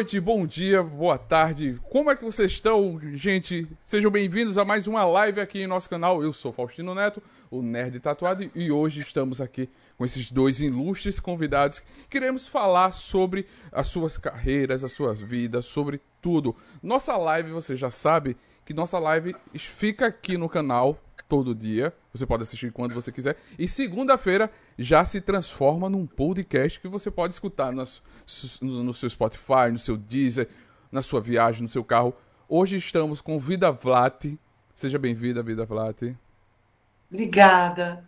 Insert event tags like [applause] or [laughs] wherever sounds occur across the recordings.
Noite, bom dia, boa tarde. Como é que vocês estão, gente? Sejam bem-vindos a mais uma live aqui em nosso canal. Eu sou Faustino Neto, o Nerd Tatuado, e hoje estamos aqui com esses dois ilustres convidados. Queremos falar sobre as suas carreiras, as suas vidas, sobre tudo. Nossa live, você já sabe que nossa live fica aqui no canal todo dia. Você pode assistir quando você quiser. E segunda-feira já se transforma num podcast que você pode escutar no, no seu Spotify, no seu Deezer, na sua viagem, no seu carro. Hoje estamos com Vida Vlat. Seja bem-vinda, Vida Vlat. Obrigada.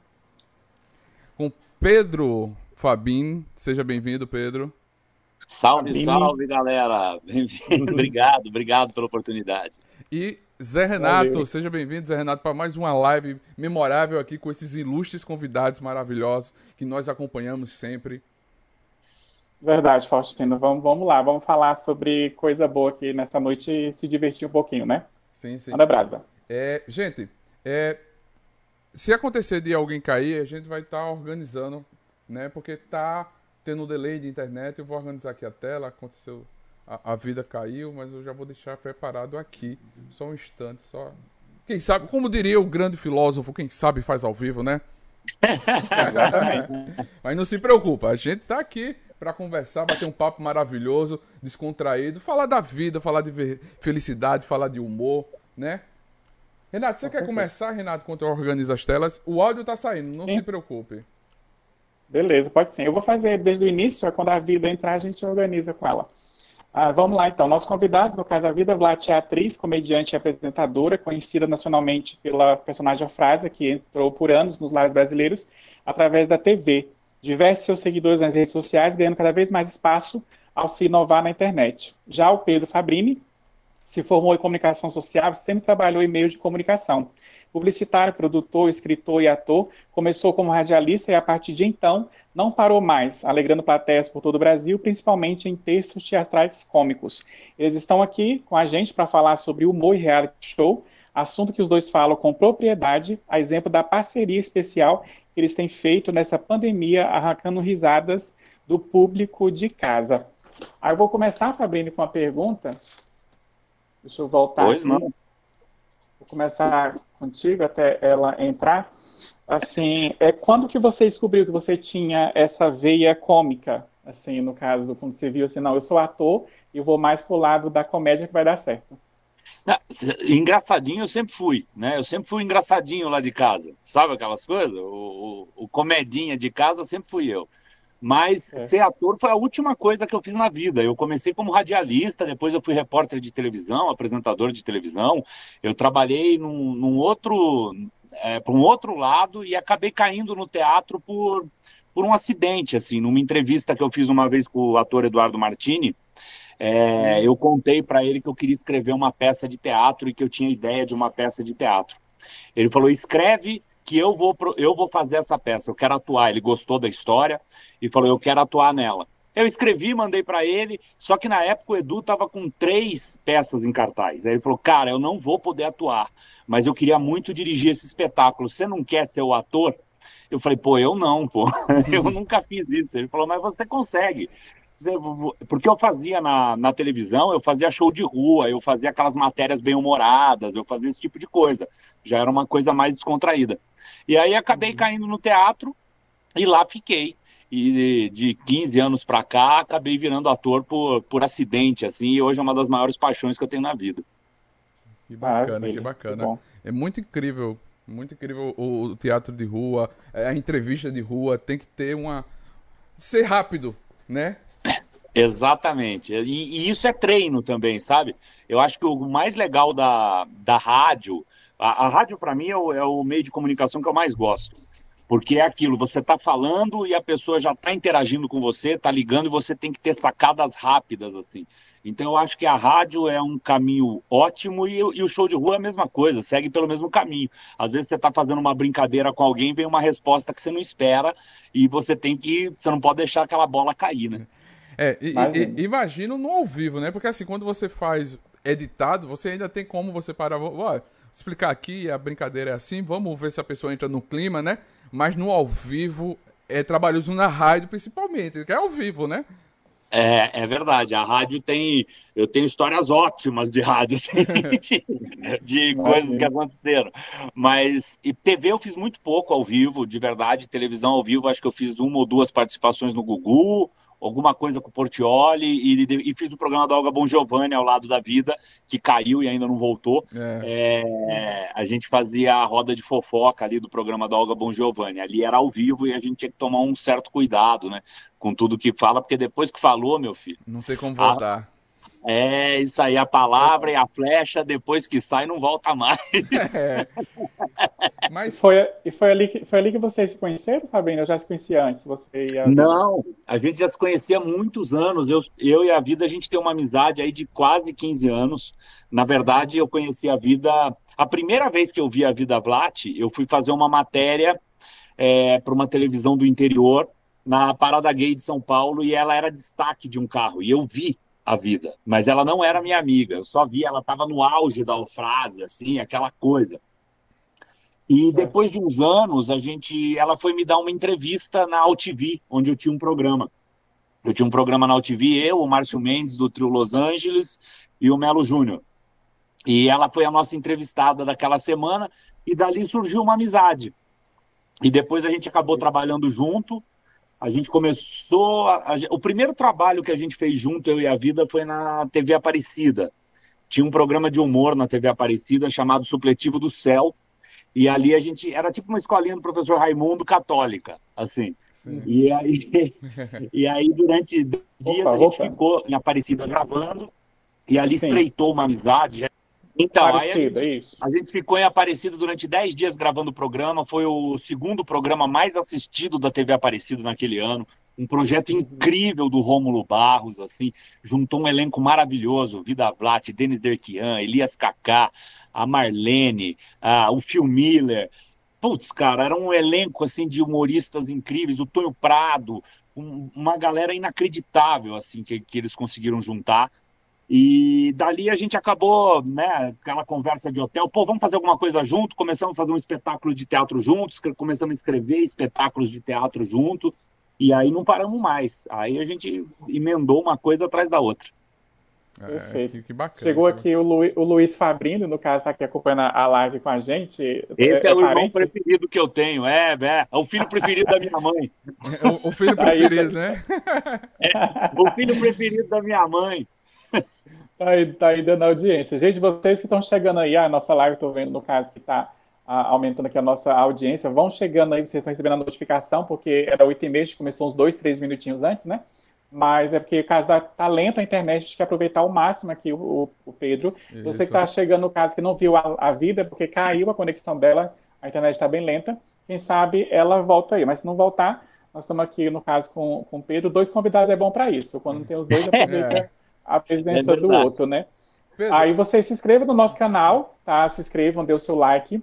Com Pedro Fabin. Seja bem-vindo, Pedro. Salve, salve, galera. Bem-vindo. obrigado, obrigado pela oportunidade. E Zé Renato, Valeu. seja bem-vindo, Zé Renato, para mais uma live memorável aqui com esses ilustres convidados maravilhosos que nós acompanhamos sempre. Verdade, Faustino. Vamos, vamos lá, vamos falar sobre coisa boa aqui nessa noite e se divertir um pouquinho, né? Sim, sim. Manda brasa. É, gente, é, se acontecer de alguém cair, a gente vai estar tá organizando, né? Porque tá tendo um delay de internet, eu vou organizar aqui a tela, aconteceu a, a, vida caiu, mas eu já vou deixar preparado aqui. Só um instante, só. Quem sabe, como diria o grande filósofo, quem sabe faz ao vivo, né? [laughs] mas não se preocupa, a gente tá aqui para conversar, bater um papo maravilhoso, descontraído, falar da vida, falar de felicidade, falar de humor, né? Renato, você quer começar, Renato, quando eu organizo as telas? O áudio tá saindo, não sim. se preocupe. Beleza, pode sim. Eu vou fazer desde o início, quando a vida entrar, a gente organiza com ela. Ah, vamos lá, então. Nosso convidado, no caso, Vida Vlat é atriz, comediante e apresentadora, conhecida nacionalmente pela personagem Frase, que entrou por anos nos lares brasileiros através da TV. Diverte seus seguidores nas redes sociais, ganhando cada vez mais espaço ao se inovar na internet. Já o Pedro Fabrini se formou em comunicação social e sempre trabalhou em meios de comunicação publicitário, produtor, escritor e ator, começou como radialista e a partir de então não parou mais, alegrando plateias por todo o Brasil, principalmente em textos teatrais cômicos. Eles estão aqui com a gente para falar sobre humor e reality show, assunto que os dois falam com propriedade, a exemplo da parceria especial que eles têm feito nessa pandemia, arrancando risadas do público de casa. Aí eu vou começar, Fabrini, com uma pergunta. Deixa eu voltar pois aqui. Não. Vou começar contigo até ela entrar. Assim, é quando que você descobriu que você tinha essa veia cômica? Assim, no caso, quando você viu assim, não, eu sou ator e vou mais pro lado da comédia que vai dar certo. engraçadinho eu sempre fui, né? Eu sempre fui engraçadinho lá de casa. Sabe aquelas coisas? O, o, o comedinha de casa sempre fui eu. Mas é. ser ator foi a última coisa que eu fiz na vida. Eu comecei como radialista, depois eu fui repórter de televisão, apresentador de televisão. Eu trabalhei num, num outro, é, para um outro lado e acabei caindo no teatro por, por um acidente, assim, numa entrevista que eu fiz uma vez com o ator Eduardo Martini. É, uhum. eu contei para ele que eu queria escrever uma peça de teatro e que eu tinha ideia de uma peça de teatro. Ele falou: escreve que eu vou, eu vou fazer essa peça, eu quero atuar. Ele gostou da história e falou: eu quero atuar nela. Eu escrevi, mandei para ele, só que na época o Edu estava com três peças em cartaz. Aí ele falou: cara, eu não vou poder atuar, mas eu queria muito dirigir esse espetáculo. Você não quer ser o ator? Eu falei: pô, eu não, pô, [laughs] eu nunca fiz isso. Ele falou: mas você consegue porque eu fazia na, na televisão, eu fazia show de rua, eu fazia aquelas matérias bem humoradas, eu fazia esse tipo de coisa. Já era uma coisa mais descontraída. E aí acabei uhum. caindo no teatro e lá fiquei. E de 15 anos para cá, acabei virando ator por, por acidente, assim, e hoje é uma das maiores paixões que eu tenho na vida. Que bacana, ah, que bacana. Que é muito incrível, muito incrível o, teatro de rua, a entrevista de rua, tem que ter uma. ser rápido, né? [coughs] Exatamente. E, e, isso é treino também, sabe? Eu acho que o mais legal da, da rádio, a, a rádio para mim é o, é o, meio de comunicação que eu mais gosto. Porque é aquilo, você está falando e a pessoa já está interagindo com você, está ligando e você tem que ter sacadas rápidas, assim. Então eu acho que a rádio é um caminho ótimo e, e o show de rua é a mesma coisa, segue pelo mesmo caminho. Às vezes você está fazendo uma brincadeira com alguém, vem uma resposta que você não espera e você tem que. Você não pode deixar aquela bola cair, né? É, e, e, imagino no ao vivo, né? Porque assim, quando você faz editado, você ainda tem como você parar. Ó, explicar aqui, a brincadeira é assim, vamos ver se a pessoa entra no clima, né? Mas no ao vivo é trabalhoso na rádio, principalmente, que é ao vivo, né? É, é verdade. A rádio tem. Eu tenho histórias ótimas de rádio, [laughs] assim, de, de coisas que aconteceram. Mas e TV eu fiz muito pouco ao vivo, de verdade. Televisão ao vivo, acho que eu fiz uma ou duas participações no Gugu, alguma coisa com o Portioli e, e, fiz o programa da Olga Bon Giovanni ao lado da vida, que caiu e ainda não voltou. É. É, a gente fazia a roda de fofoca ali do programa da Olga Bon Giovanni. Ali era ao vivo e a gente tinha que tomar um certo cuidado, né? Com tudo que fala, porque depois que falou, meu filho. Não tem como voltar. A... É, isso aí, a palavra e a flecha, depois que sai, não volta mais. É. Mas... Foi, e foi ali, que, foi ali que vocês se conheceram, Fabinho? Eu já se conhecia antes? Você ia... Não, a gente já se conhecia há muitos anos. Eu, eu e a Vida, a gente tem uma amizade aí de quase 15 anos. Na verdade, eu conheci a Vida... A primeira vez que eu vi a Vida Blatt, eu fui fazer uma matéria é, para uma televisão do interior, na Parada Gay de São Paulo, e ela era destaque de um carro. E eu vi a vida. Mas ela não era minha amiga. Eu só vi, ela estava no auge da frase, assim, aquela coisa. E é. depois de uns anos, a gente, ela foi me dar uma entrevista na AltV, onde eu tinha um programa. Eu tinha um programa na AltV, eu, o Márcio Mendes, do Trio Los Angeles, e o Melo Júnior. E ela foi a nossa entrevistada daquela semana, e dali surgiu uma amizade. E depois a gente acabou trabalhando junto, a gente começou. A, a, o primeiro trabalho que a gente fez junto, eu e a Vida, foi na TV Aparecida. Tinha um programa de humor na TV Aparecida chamado Supletivo do Céu. E ali a gente. Era tipo uma escolinha do professor Raimundo católica, assim. E aí, [laughs] e aí, durante dias, opa, a gente opa. ficou em Aparecida gravando. E ali Sim. estreitou uma amizade. Então, a gente, é a gente, ficou em Aparecida durante 10 dias gravando o programa. Foi o segundo programa mais assistido da TV Aparecida naquele ano. Um projeto incrível do Rômulo Barros, assim, juntou um elenco maravilhoso, Vida Blatt, Denis Derquian, Elias Kaká, a Marlene, a, o Phil Miller. Putz, cara, era um elenco assim de humoristas incríveis, o Tonho Prado, um, uma galera inacreditável assim que, que eles conseguiram juntar. E dali a gente acabou, né, aquela conversa de hotel, pô, vamos fazer alguma coisa junto, começamos a fazer um espetáculo de teatro juntos, começamos a escrever espetáculos de teatro junto, e aí não paramos mais. Aí a gente emendou uma coisa atrás da outra. É, Perfeito. Que, que bacana. Chegou aqui o, Lu, o Luiz Fabrino, no caso, está aqui acompanhando a live com a gente. Esse é, é o parente? irmão preferido que eu tenho, é, é, é o filho preferido da minha mãe. [laughs] O, o filho preferido, né? [laughs] É, o filho preferido da minha mãe. [laughs] Tá aí, tá aí dando audiência. Gente, vocês que estão chegando aí, a nossa live, estou vendo no caso que está aumentando aqui a nossa audiência, vão chegando aí, vocês estão recebendo a notificação, porque era 8 e meia, começou uns dois, três minutinhos antes, né? Mas é porque, caso da tá lento a internet, a gente quer aproveitar ao máximo aqui o, o Pedro. Isso. Você que está chegando no caso que não viu a, a vida, porque caiu a conexão dela, a internet está bem lenta. Quem sabe ela volta aí, mas se não voltar, nós estamos aqui, no caso, com, com o Pedro. Dois convidados é bom para isso. Quando tem os dois, [laughs] aproveita. É a presença é do outro, né? Pedro. Aí vocês se inscrevam no nosso canal, tá? Se inscrevam, dê o seu like.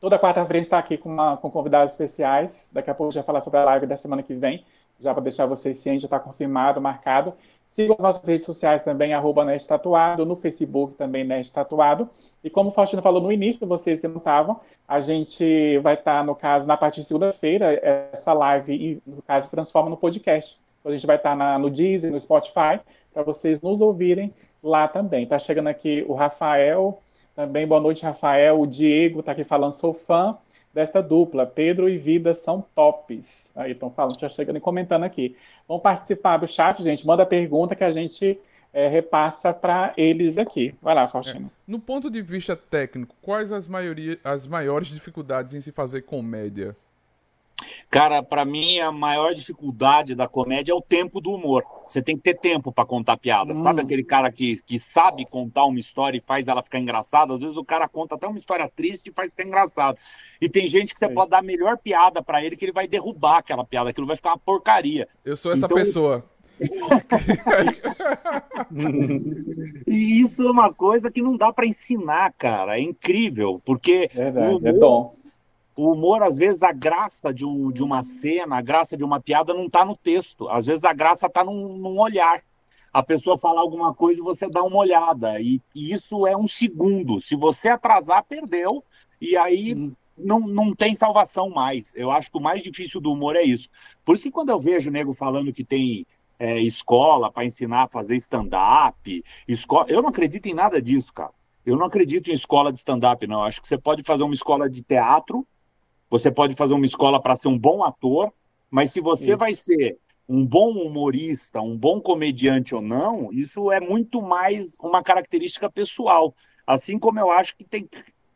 Toda quarta-feira a gente está aqui com, uma, com convidados especiais. Daqui a pouco já falar sobre a live da semana que vem, já para deixar vocês cientes, já está confirmado, marcado. Sigam as nossas redes sociais também, arroba Nerd Tatuado, no Facebook também Nerd Tatuado. E como o Faustino falou no início, vocês que não estavam, a gente vai estar, tá, no caso, na partir de segunda-feira, essa live, no caso, se transforma no podcast. Então, a gente vai estar tá na, no Deezer, no Spotify, para vocês nos ouvirem lá também. Tá chegando aqui o Rafael, também boa noite, Rafael. O Diego está aqui falando, sou fã desta dupla. Pedro e Vida são tops. Aí estão falando, já chegando e comentando aqui. Vão participar do chat, gente. Manda pergunta que a gente é, repassa para eles aqui. Vai lá, Faustino. É. No ponto de vista técnico, quais as, maioria, as maiores dificuldades em se fazer comédia? Cara, para mim a maior dificuldade da comédia é o tempo do humor. Você tem que ter tempo para contar piada. Hum. Sabe aquele cara que, que sabe contar uma história e faz ela ficar engraçada? Às vezes o cara conta até uma história triste e faz ficar engraçado. E tem gente que você é. pode dar a melhor piada para ele que ele vai derrubar aquela piada, aquilo vai ficar uma porcaria. Eu sou essa então... pessoa. e [laughs] isso é uma coisa que não dá para ensinar, cara. É incrível, porque Verdade, o humor, é bom o humor, às vezes, a graça de, um, de uma cena, a graça de uma piada não está no texto. Às vezes a graça está num, num, olhar. A pessoa fala alguma coisa e você dá uma olhada. E, e, isso é um segundo. Se você atrasar, perdeu. E aí hum. não, não tem salvação mais. Eu acho que o mais difícil do humor é isso. Por isso que quando eu vejo o nego falando que tem é, escola para ensinar a fazer stand-up. Escola... Eu não acredito em nada disso, cara. Eu não acredito em escola de stand-up, não. Acho que você pode fazer uma escola de teatro, você pode fazer uma escola para ser um bom ator, mas se você vai ser um bom humorista, um bom comediante ou não, isso é muito mais uma característica pessoal. Assim como eu acho que tem,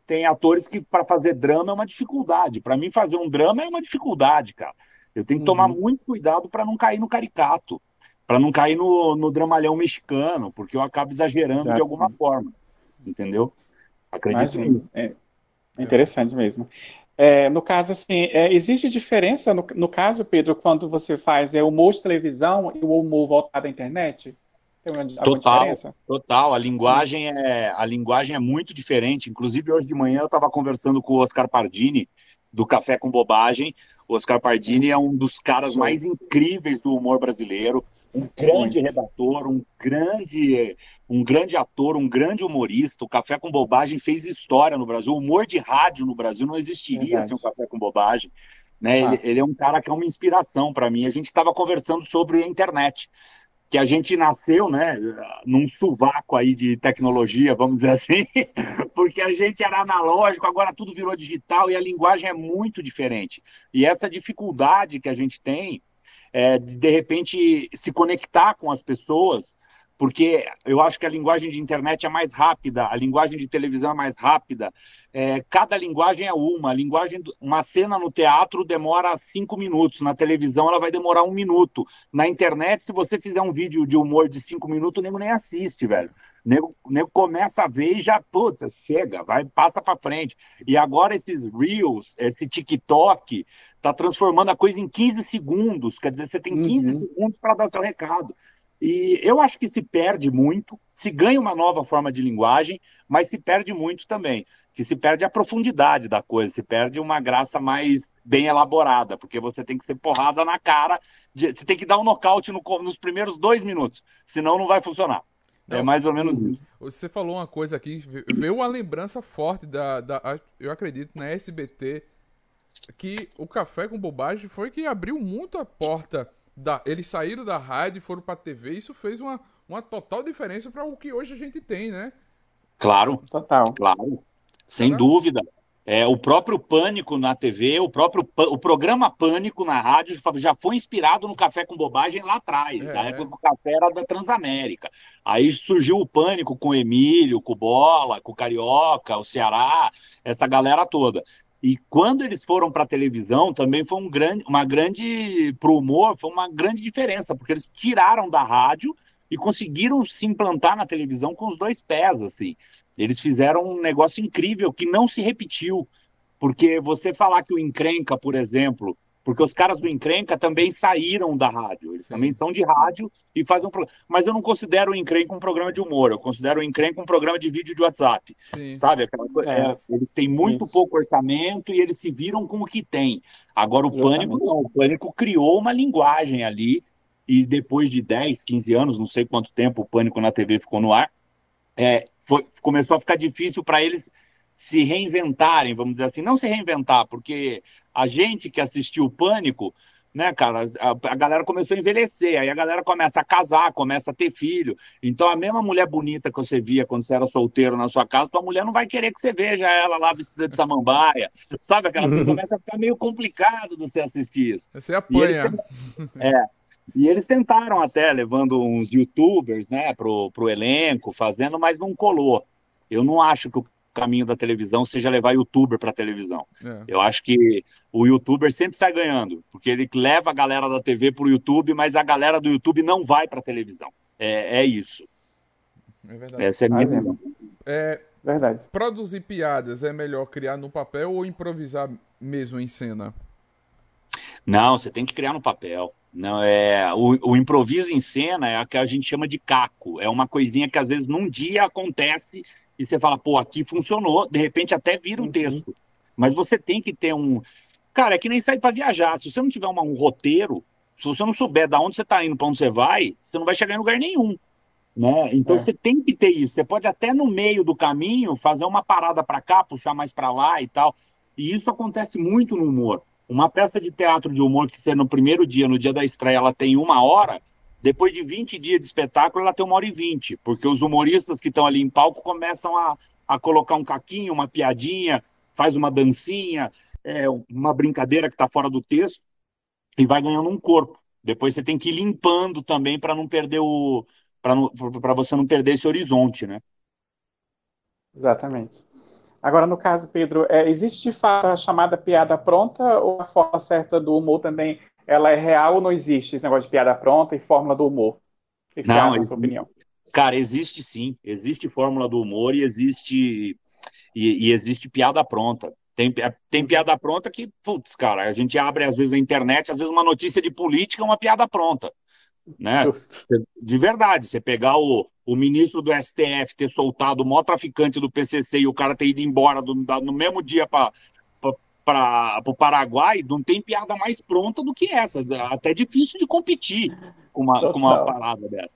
tem atores que para fazer drama é uma dificuldade. Para mim, fazer um drama é uma dificuldade, cara. Eu tenho que tomar uhum. muito cuidado para não cair no caricato, para não cair no, no dramalhão mexicano, porque eu acabo exagerando Exato. de alguma forma. Entendeu? Acredito nisso. É, é interessante mesmo. É, no caso, assim, é, existe diferença, no, no, caso, Pedro, quando você faz é, humor de televisão e o humor voltado à internet? Tem uma, total, diferença? Total, a linguagem, é, a linguagem é muito diferente. Inclusive, hoje de manhã eu estava conversando com o Oscar Pardini, do Café com Bobagem. O Oscar Pardini é um dos caras mais incríveis do humor brasileiro, um grande redator, um grande um grande ator, um grande humorista. O Café com Bobagem fez história no Brasil. O humor de rádio no Brasil não existiria sem o Café com Bobagem. Né? Ah. Ele, ele, é um cara que é uma inspiração para mim. A gente estava conversando sobre a internet, que a gente nasceu, né, num sovaco aí de tecnologia, vamos dizer assim, [laughs] porque a gente era analógico, agora tudo virou digital e a linguagem é muito diferente. E essa dificuldade que a gente tem é, de, de repente, se conectar com as pessoas porque eu acho que a linguagem de internet é mais rápida, a linguagem de televisão é mais rápida. É, cada linguagem é uma. A linguagem, uma cena no teatro demora cinco minutos, na televisão ela vai demorar um minuto. Na internet, se você fizer um vídeo de humor de cinco minutos, o nego nem assiste, velho. O nego, o nego começa a ver e já, puta, chega, vai, passa para frente. E agora esses Reels, esse TikTok, tá transformando a coisa em 15 segundos. Quer dizer, você tem 15 uhum. segundos para dar seu recado. E eu acho que se perde muito, se ganha uma nova forma de linguagem, mas se perde muito também. Que se perde a profundidade da coisa, se perde uma graça mais bem elaborada, porque você tem que ser porrada na cara, de, você tem que dar um nocaute no, nos primeiros dois minutos, senão não vai funcionar. É não, é mais ou menos isso. Você falou uma coisa aqui, veio uma lembrança forte da, da eu acredito, na SBT, que o Café com Bobagem foi que abriu muito a porta da, eles saíram da rádio e foram pra TV, isso fez uma, uma total diferença para o que hoje a gente tem, né? Claro, total. Claro, sem dúvida. É, o próprio Pânico na TV, o próprio o programa Pânico na rádio já foi inspirado no Café com Bobagem lá atrás, é. na época que o café era da Transamérica. Aí surgiu o Pânico com o Emílio, com o Bola, com o Carioca, o Ceará, essa galera toda. E quando eles foram para a televisão, também foi um grande, uma grande, para o humor, foi uma grande diferença, porque eles tiraram da rádio e conseguiram se implantar na televisão com os dois pés, assim. Eles fizeram um negócio incrível que não se repetiu, porque você falar que o Encrenca, por exemplo, porque os caras do Encrenca também saíram da rádio. Eles Sim. também são de rádio e fazem um programa. Mas eu não considero o Encrenca um programa de humor. Eu considero o Encrenca um programa de vídeo de WhatsApp. Sim. Sabe? É. É, eles têm muito Isso. pouco orçamento e eles se viram com o que tem. Agora o Pânico não. O Pânico criou uma linguagem ali e depois de 10, 15 anos, não sei quanto tempo o Pânico na TV ficou no ar, é, foi, começou a ficar difícil para eles se reinventarem, vamos dizer assim, não se reinventar, porque a gente que assistiu o Pânico, né, cara, a, a, galera começou a envelhecer, aí a galera começa a casar, começa a ter filho. Então a mesma mulher bonita que você via quando você era solteiro na sua casa, tua mulher não vai querer que você veja ela lá vestida de samambaia. Sabe aquela coisa [laughs] começa a ficar meio complicado de você assistir isso. Você apanha. E é. E eles tentaram até, levando uns youtubers, né, pro, pro elenco, fazendo, mas não colou. Eu não acho que o caminho da televisão seja levar youtuber para televisão. É. Eu acho que o youtuber sempre sai ganhando, porque ele leva a galera da TV para o YouTube, mas a galera do YouTube não vai para televisão. É, é, isso. É verdade. Essa é a minha ah, visão. É, verdade. Produzir piadas é melhor criar no papel ou improvisar mesmo em cena? Não, você tem que criar no papel. Não é o, o, improviso em cena é o que a gente chama de caco. É uma coisinha que às vezes num dia acontece e você fala, pô, aqui funcionou, de repente até vira um uhum. texto. Mas você tem que ter um. Cara, é que nem sair para viajar. Se você não tiver uma, um roteiro, se você não souber da onde você está indo, para onde você vai, você não vai chegar em lugar nenhum. Né? Então é. você tem que ter isso. Você pode até no meio do caminho fazer uma parada para cá, puxar mais para lá e tal. E isso acontece muito no humor. Uma peça de teatro de humor que você no primeiro dia, no dia da estreia, ela tem uma hora, depois de 20 dias de espetáculo, ela tem uma hora e vinte, porque os humoristas que estão ali em palco começam a, a colocar um caquinho, uma piadinha, faz uma dancinha, é, uma brincadeira que está fora do texto, e vai ganhando um corpo. Depois você tem que ir limpando também para não perder o. para você não perder esse horizonte, né? Exatamente. Agora, no caso, Pedro, é, existe de fato a chamada piada pronta ou a forma certa do humor também ela é real ou não existe esse negócio de piada pronta e fórmula do humor? O que, que não, você acha, sua opinião? Cara, existe sim. Existe fórmula do humor e existe e, e existe piada pronta. Tem, tem piada pronta que, putz, cara, a gente abre às vezes a internet, às vezes uma notícia de política é uma piada pronta. Né? De verdade, você pegar o, o ministro do STF ter soltado o maior traficante do PCC e o cara ter ido embora do, no mesmo dia para para o Paraguai, não tem piada mais pronta do que essa. Até difícil de competir com uma, com uma parada dessa.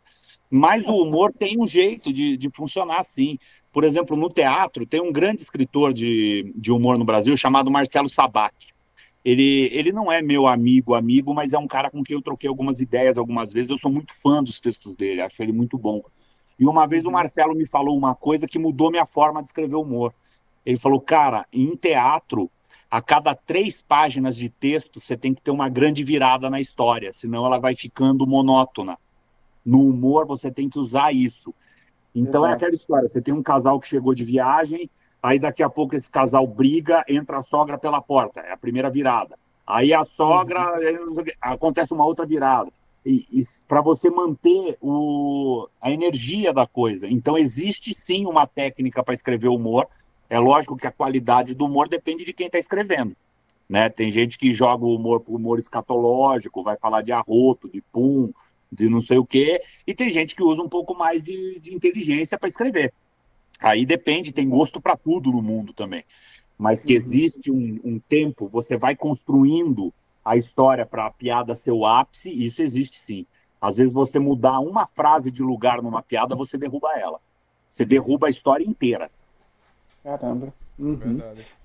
Mas o humor tem um jeito de, de funcionar assim. Por exemplo, no teatro, tem um grande escritor de, de humor no Brasil chamado Marcelo Sabac. Ele, ele não é meu amigo, amigo, mas é um cara com quem eu troquei algumas ideias algumas vezes. Eu sou muito fã dos textos dele, acho ele muito bom. E uma vez o uhum. Marcelo me falou uma coisa que mudou minha forma de escrever humor. Ele falou, cara, em teatro, a cada três páginas de texto, você tem que ter uma grande virada na história, senão ela vai ficando monótona. No humor, você tem que usar isso. Então é Exato. é aquela história: você tem um casal que chegou de viagem, aí daqui a pouco esse casal briga, entra a sogra pela porta, é a primeira virada. Aí a sogra, uhum. acontece uma outra virada. E, e para você manter o, a energia da coisa. Então, existe sim uma técnica para escrever humor, é lógico que a qualidade do humor depende de quem está escrevendo. Né? Tem gente que joga o humor para humor escatológico, vai falar de arroto, de pum, de não sei o quê, e tem gente que usa um pouco mais de, de inteligência para escrever. Aí depende, tem gosto para tudo no mundo também. Mas que uhum. existe um, um tempo, você vai construindo a história para a piada ser o ápice, isso existe sim. Às vezes você mudar uma frase de lugar numa piada, você derruba ela. Você derruba a história inteira. Caramba. Uhum.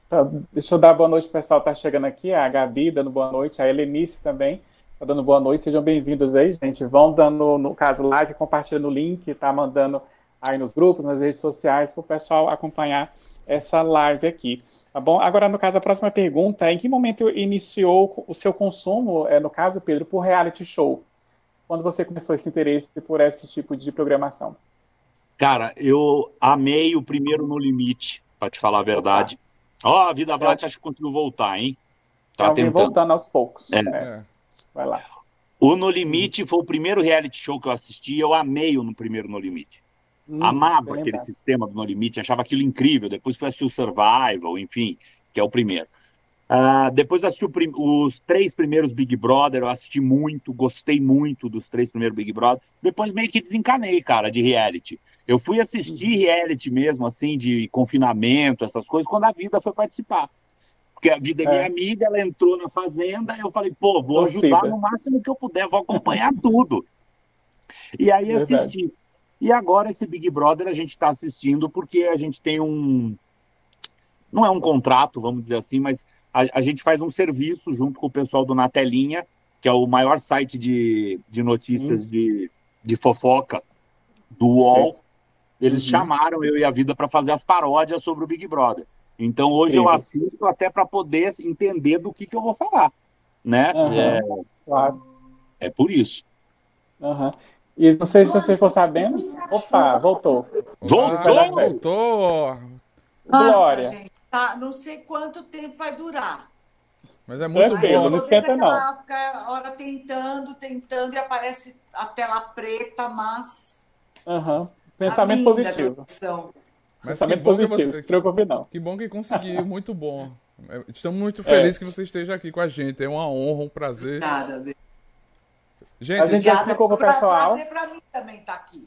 Tá, deixa eu dar boa noite pro pessoal que tá chegando aqui. A Gabi dando boa noite, a Helenice também tá dando boa noite. Sejam bem-vindos aí, gente. Vão dando, no caso, live, compartilhando o link, tá mandando aí nos grupos, nas redes sociais, para o pessoal acompanhar essa live aqui. Tá bom? Agora, no caso, a próxima pergunta é em que momento iniciou o seu consumo, é, no caso, Pedro, por reality show? Quando você começou esse interesse por esse tipo de programação? Cara, eu amei o primeiro No Limite para te falar a verdade. Ó, oh, a Vida. Brat acho que conseguiu voltar, hein? Tá então, tentando. voltando aos poucos. É. é. Vai lá. O No Limite foi o primeiro reality show que eu assisti. Eu amei o no primeiro No Limite. Hum, Amava aquele sistema do No Limite, achava aquilo incrível. Depois fui assistir o Survival, enfim, que é o primeiro. Uh, depois assisti prim os três primeiros Big Brother, eu assisti muito, gostei muito dos três primeiros Big Brother. Depois meio que desencanei, cara, de reality. Eu fui assistir uhum. reality mesmo, assim, de confinamento, essas coisas, quando a vida foi participar. Porque a vida é, é minha amiga, ela entrou na fazenda, eu falei, pô, vou ajudar no máximo que eu puder, vou acompanhar tudo. E aí Verdade. assisti. E agora esse Big Brother a gente está assistindo porque a gente tem um. Não é um contrato, vamos dizer assim, mas a, a, gente faz um serviço junto com o pessoal do Natelinha, que é o maior site de, de notícias hum. de, de fofoca do UOL. Eles uhum. chamaram eu e a vida para fazer as paródias sobre o Big Brother. Então hoje Sim. eu assisto até para poder entender do que, que eu vou falar, né? Uhum. É, claro. é por isso. Uhum. E não sei se você ficou sabendo. Opa, voltou. Voltou! Voltou! Glória. Gente, tá, não sei quanto tempo vai durar. Mas é muito bom. Não esquenta, não. hora tentando, tentando e aparece a tela preta, mas. Uhum. Pensamento positivo. Mas Pensamento positivo, você... preocupe não. Que bom que conseguiu, [laughs] muito bom. É, estamos muito felizes é. que você esteja aqui com a gente. É uma honra, um prazer. Obrigada, Gente, a gente já explicou para o pessoal. Prazer para mim também estar tá aqui.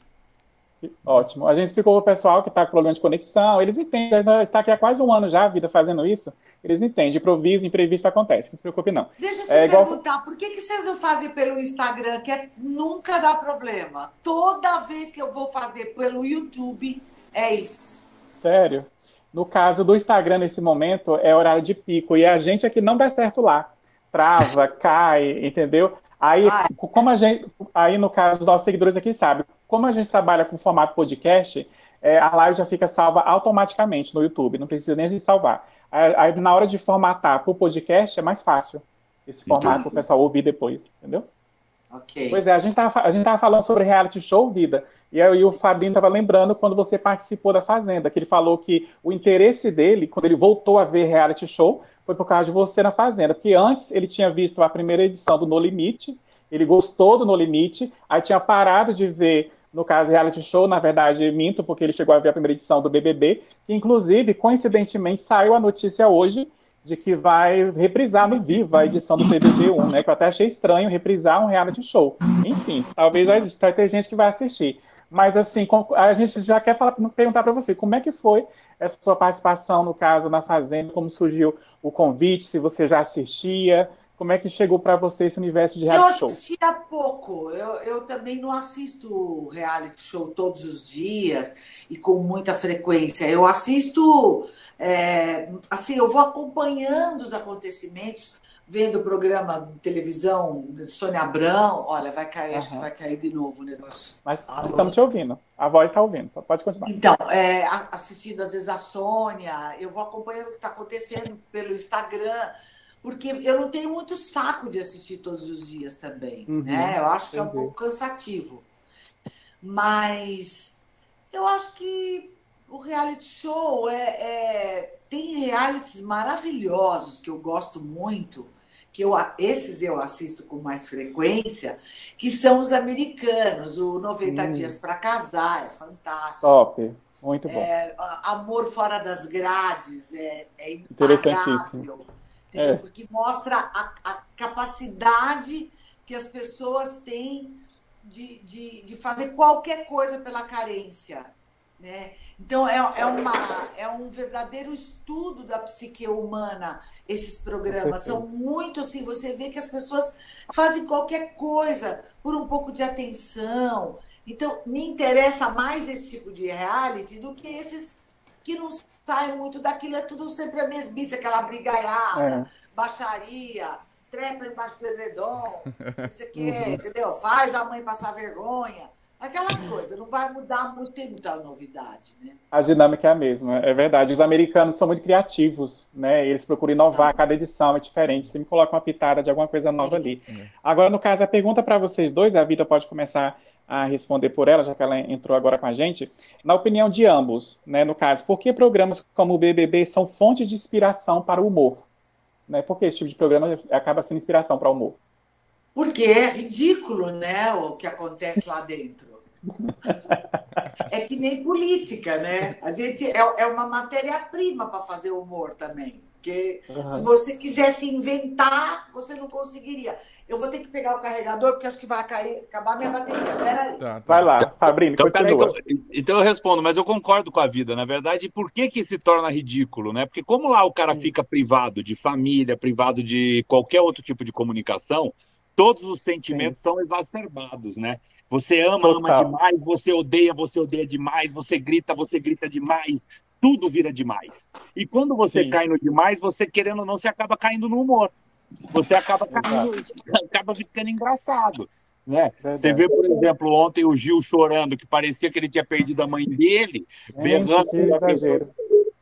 Ótimo. A gente explicou para o pessoal que está com problema de conexão, eles entendem, a gente está aqui há quase um ano já, a vida fazendo isso, eles entendem, improviso, imprevisto acontece, não se preocupe não. Deixa eu te é perguntar, igual... por que, que vocês não fazem pelo Instagram, que é, nunca dá problema? Toda vez que eu vou fazer pelo YouTube, é isso. Sério? No caso do Instagram, nesse momento, é horário de pico, e a gente aqui não dá certo lá. Trava, [laughs] cai, entendeu? Aí, como a gente, aí no caso, os nossos seguidores aqui sabem, como a gente trabalha com formato podcast, é, a live já fica salva automaticamente no YouTube, não precisa nem de salvar. Aí, na hora de formatar para o podcast é mais fácil esse formato para o pessoal ouvir depois, entendeu? Ok. Pois é, a gente estava a gente tava falando sobre reality show vida. E aí o Fabinho estava lembrando quando você participou da Fazenda, que ele falou que o interesse dele, quando ele voltou a ver reality show, foi por causa de você na Fazenda. Porque antes ele tinha visto a primeira edição do No Limite, ele gostou do No Limite, aí tinha parado de ver, no caso, reality show, na verdade, minto, porque ele chegou a ver a primeira edição do BBB, que inclusive, coincidentemente, saiu a notícia hoje de que vai reprisar no Viva a edição do BBB 1, né? Que eu até achei estranho reprisar um reality show. Enfim, talvez vai ter gente que vai assistir. Mas assim, a gente já quer falar, perguntar para você, como é que foi essa sua participação, no caso, na Fazenda, como surgiu o convite, se você já assistia, como é que chegou para você esse universo de reality show? Eu assistia pouco. Eu, eu também não assisto reality show todos os dias e com muita frequência. Eu assisto, é, assim, eu vou acompanhando os acontecimentos vendo o programa de televisão de Sônia Abrão, olha, vai cair, uhum. acho que vai cair de novo o negócio. Mas Alô. estamos te ouvindo. A voz está ouvindo. Pode continuar. Então, é, assistindo às vezes a Sônia, eu vou acompanhando o que está acontecendo pelo Instagram, porque eu não tenho muito saco de assistir todos os dias também. Uhum. Né? Eu acho que Entendi. é um pouco cansativo. Mas eu acho que o reality show é, é, tem realities maravilhosos que eu gosto muito que eu, esses eu assisto com mais frequência, que são os americanos, o 90 hum. Dias para Casar, é fantástico. Top, muito bom. É, Amor Fora das Grades, é, é impagável, é. porque mostra a, a, capacidade que as pessoas têm de, de, de fazer qualquer coisa pela carência. Né? Então, é, é, uma, é um verdadeiro estudo da psique humana esses programas. São muito assim, você vê que as pessoas fazem qualquer coisa por um pouco de atenção. Então, me interessa mais esse tipo de reality do que esses que não saem muito daquilo, é tudo sempre a mesmice, aquela brigaiada, é. baixaria, trepa embaixo do edredom, [laughs] isso aqui, uhum. entendeu? Faz a mãe passar vergonha. Aquelas coisas, não vai mudar muito, tem muita novidade, né? A dinâmica é a mesma, é verdade. Os americanos são muito criativos, né? Eles procuram inovar, cada edição é diferente, sempre coloca uma pitada de alguma coisa nova ali. Agora, no caso, a pergunta para vocês dois, a Vitor pode começar a responder por ela, já que ela entrou agora com a gente. Na opinião de ambos, né, no caso, por que programas como o BBB são fonte de inspiração para o humor? Né? Por que esse tipo de programa acaba sendo inspiração para o humor? Porque é ridículo, né, o que acontece lá dentro. É que nem política, né? A gente é, é uma matéria-prima para fazer humor também. Porque uhum. se você quisesse inventar, você não conseguiria. Eu vou ter que pegar o carregador, porque acho que vai cair, acabar minha bateria. Peraí. Tá, tá. Vai lá, Fabrício, então, continua. Então, então eu respondo, mas eu concordo com a vida. Na verdade, por que, que se torna ridículo? Né? Porque como lá o cara fica privado de família, privado de qualquer outro tipo de comunicação, todos os sentimentos Sim. são exacerbados, né? Você ama, Total. ama demais, você odeia, você odeia demais, você grita, você grita demais, tudo vira demais. E quando você Sim. cai no demais, você querendo ou não, você acaba caindo no humor. Você acaba caindo, acaba ficando engraçado. Né? Você vê, por exemplo, ontem o Gil chorando, que parecia que ele tinha perdido a mãe dele, é, berrando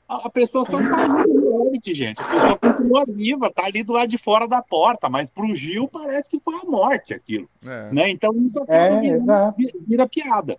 a pessoa só está noite, gente. A pessoa continua viva, tá ali do lado de fora da porta, mas pro Gil parece que foi a morte aquilo. É. Né? Então isso é, vira, vira piada.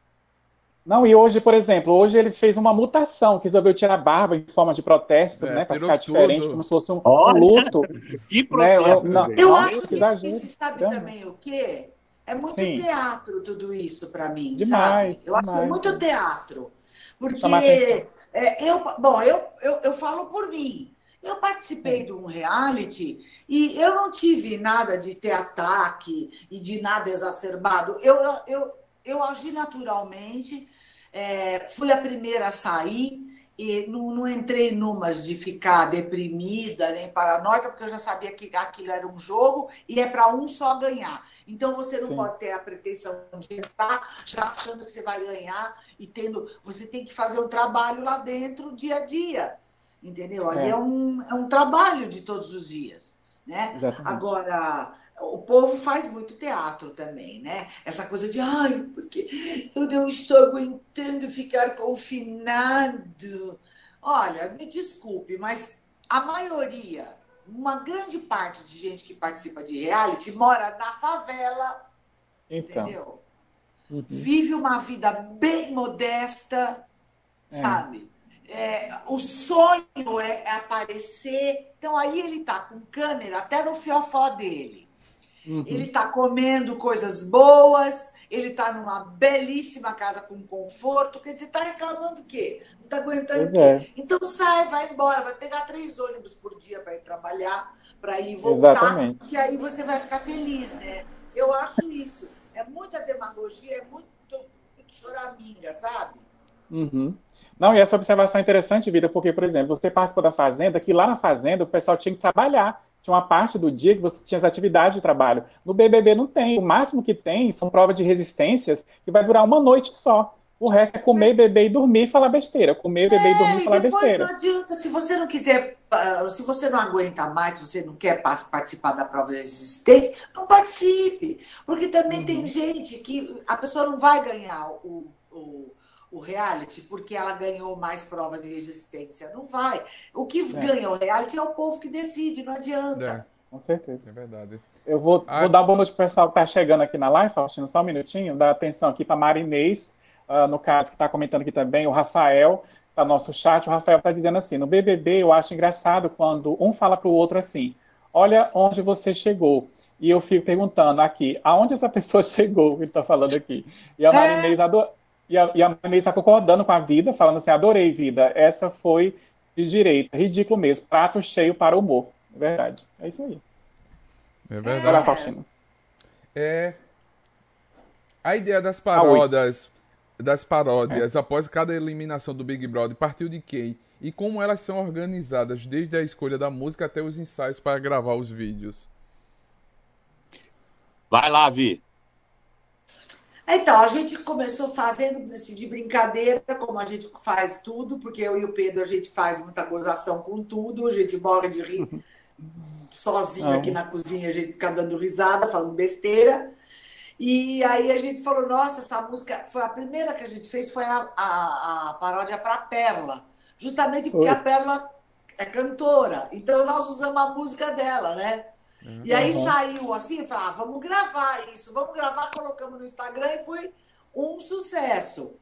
Não, e hoje, por exemplo, hoje ele fez uma mutação, que resolveu tirar a barba em forma de protesto, é, né? Pra ficar tudo. diferente, como se fosse um, um luto. que protesto. Né? Eu, eu acho que você sabe também o quê? É muito Sim. teatro tudo isso para mim, demais, sabe? Eu demais, acho muito teatro. Porque é, eu, bom, eu, eu, eu falo por mim. Eu participei de um reality e eu não tive nada de ter ataque e de nada exacerbado. Eu, eu, eu, agi naturalmente, é, fui a primeira a sair e não, não entrei numas de ficar deprimida nem paranoica, porque eu já sabia que aquilo era um jogo e é para um só ganhar. Então você não Sim. pode ter a pretensão de entrar já achando que você vai ganhar e tendo. Você tem que fazer um trabalho lá dentro dia a dia. Entendeu? Ali é, é um, é um trabalho de todos os dias. Né? Agora, o povo faz muito teatro também, né? Essa coisa de, ai, porque eu não estou aguentando ficar confinado. Olha, me desculpe, mas a maioria, uma grande parte de gente que participa de reality mora na favela, então. entendeu? Uhum. Vive uma vida bem modesta, é. sabe? É, o sonho é aparecer. Então aí ele tá com câmera até no fiofó dele. Uhum. Ele está comendo coisas boas, ele está numa belíssima casa com conforto. Quer dizer, está reclamando o quê? Não está aguentando o quê? É. Então sai, vai embora, vai pegar três ônibus por dia para ir trabalhar, para ir voltar. Exatamente. Que aí você vai ficar feliz, né? Eu acho isso. É muita demagogia, é muito, muito choraminga, sabe? Uhum. Não, e essa observação é interessante, Vida, porque, por exemplo, você participou da Fazenda, que lá na Fazenda o pessoal tinha que trabalhar. Tinha uma parte do dia que você tinha as atividades de trabalho. No BBB não tem. O máximo que tem são provas de resistências que vai durar uma noite só. O resto é comer, beber e dormir e falar besteira. Comer, beber e dormir e falar depois besteira. Não adianta, se você não quiser, ah, se você não aguenta mais, se você não quer participar da prova de resistência, não participe. Porque também uhum. tem gente que a pessoa não vai ganhar o, o o reality porque ela ganhou mais provas de resistência. Não vai. O que é. ganha o reality é o povo que decide, não adianta. É. Com certeza. É verdade. Eu vou, ah, vou dar boa noite pro pessoal que está chegando aqui na live, Faustino, só um minutinho, dar atenção aqui para Marinês, uh, no caso, que está comentando aqui também, o Rafael, tá no nosso chat, o Rafael está dizendo assim, no BBB eu acho engraçado quando um fala para o outro assim, olha onde você chegou. E eu fico perguntando aqui, aonde essa [laughs] pessoa chegou? Ele está falando aqui. E a Marinês é. adora e a, e a está concordando com a vida, falando assim: adorei vida, essa foi de direito, ridículo mesmo, prato cheio para o humor. É verdade. É isso aí. É verdade. É. A ideia das paródias, das paródias é. após cada eliminação do Big Brother partiu de quem? E como elas são organizadas, desde a escolha da música até os ensaios para gravar os vídeos? Vai lá, Vi. Então, a gente começou fazendo assim, de brincadeira, como a gente faz tudo, porque eu e o Pedro a gente faz muita gozação com tudo, a gente morre de rir [laughs] sozinho aqui na cozinha, a gente fica dando risada, falando besteira. E aí a gente falou, nossa, essa música foi a primeira que a gente fez, foi a, a, a paródia para Perla, justamente porque Oi. a Perla é cantora, então nós usamos a música dela, né? Uhum. E aí saiu assim, falei, ah, vamos gravar isso, vamos gravar, colocamos no Instagram e foi um sucesso.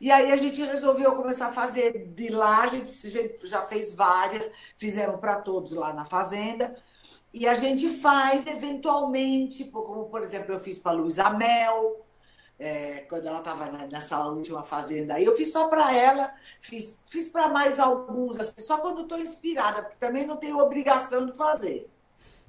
E aí a gente resolveu começar a fazer de lá, a gente, a gente já fez várias, fizemos para todos lá na fazenda. E a gente faz eventualmente, como por exemplo, eu fiz para Luísa Mel, é, quando ela estava nessa última fazenda aí, eu fiz só para ela, fiz, fiz para mais alguns, assim, só quando estou inspirada, porque também não tenho obrigação de fazer.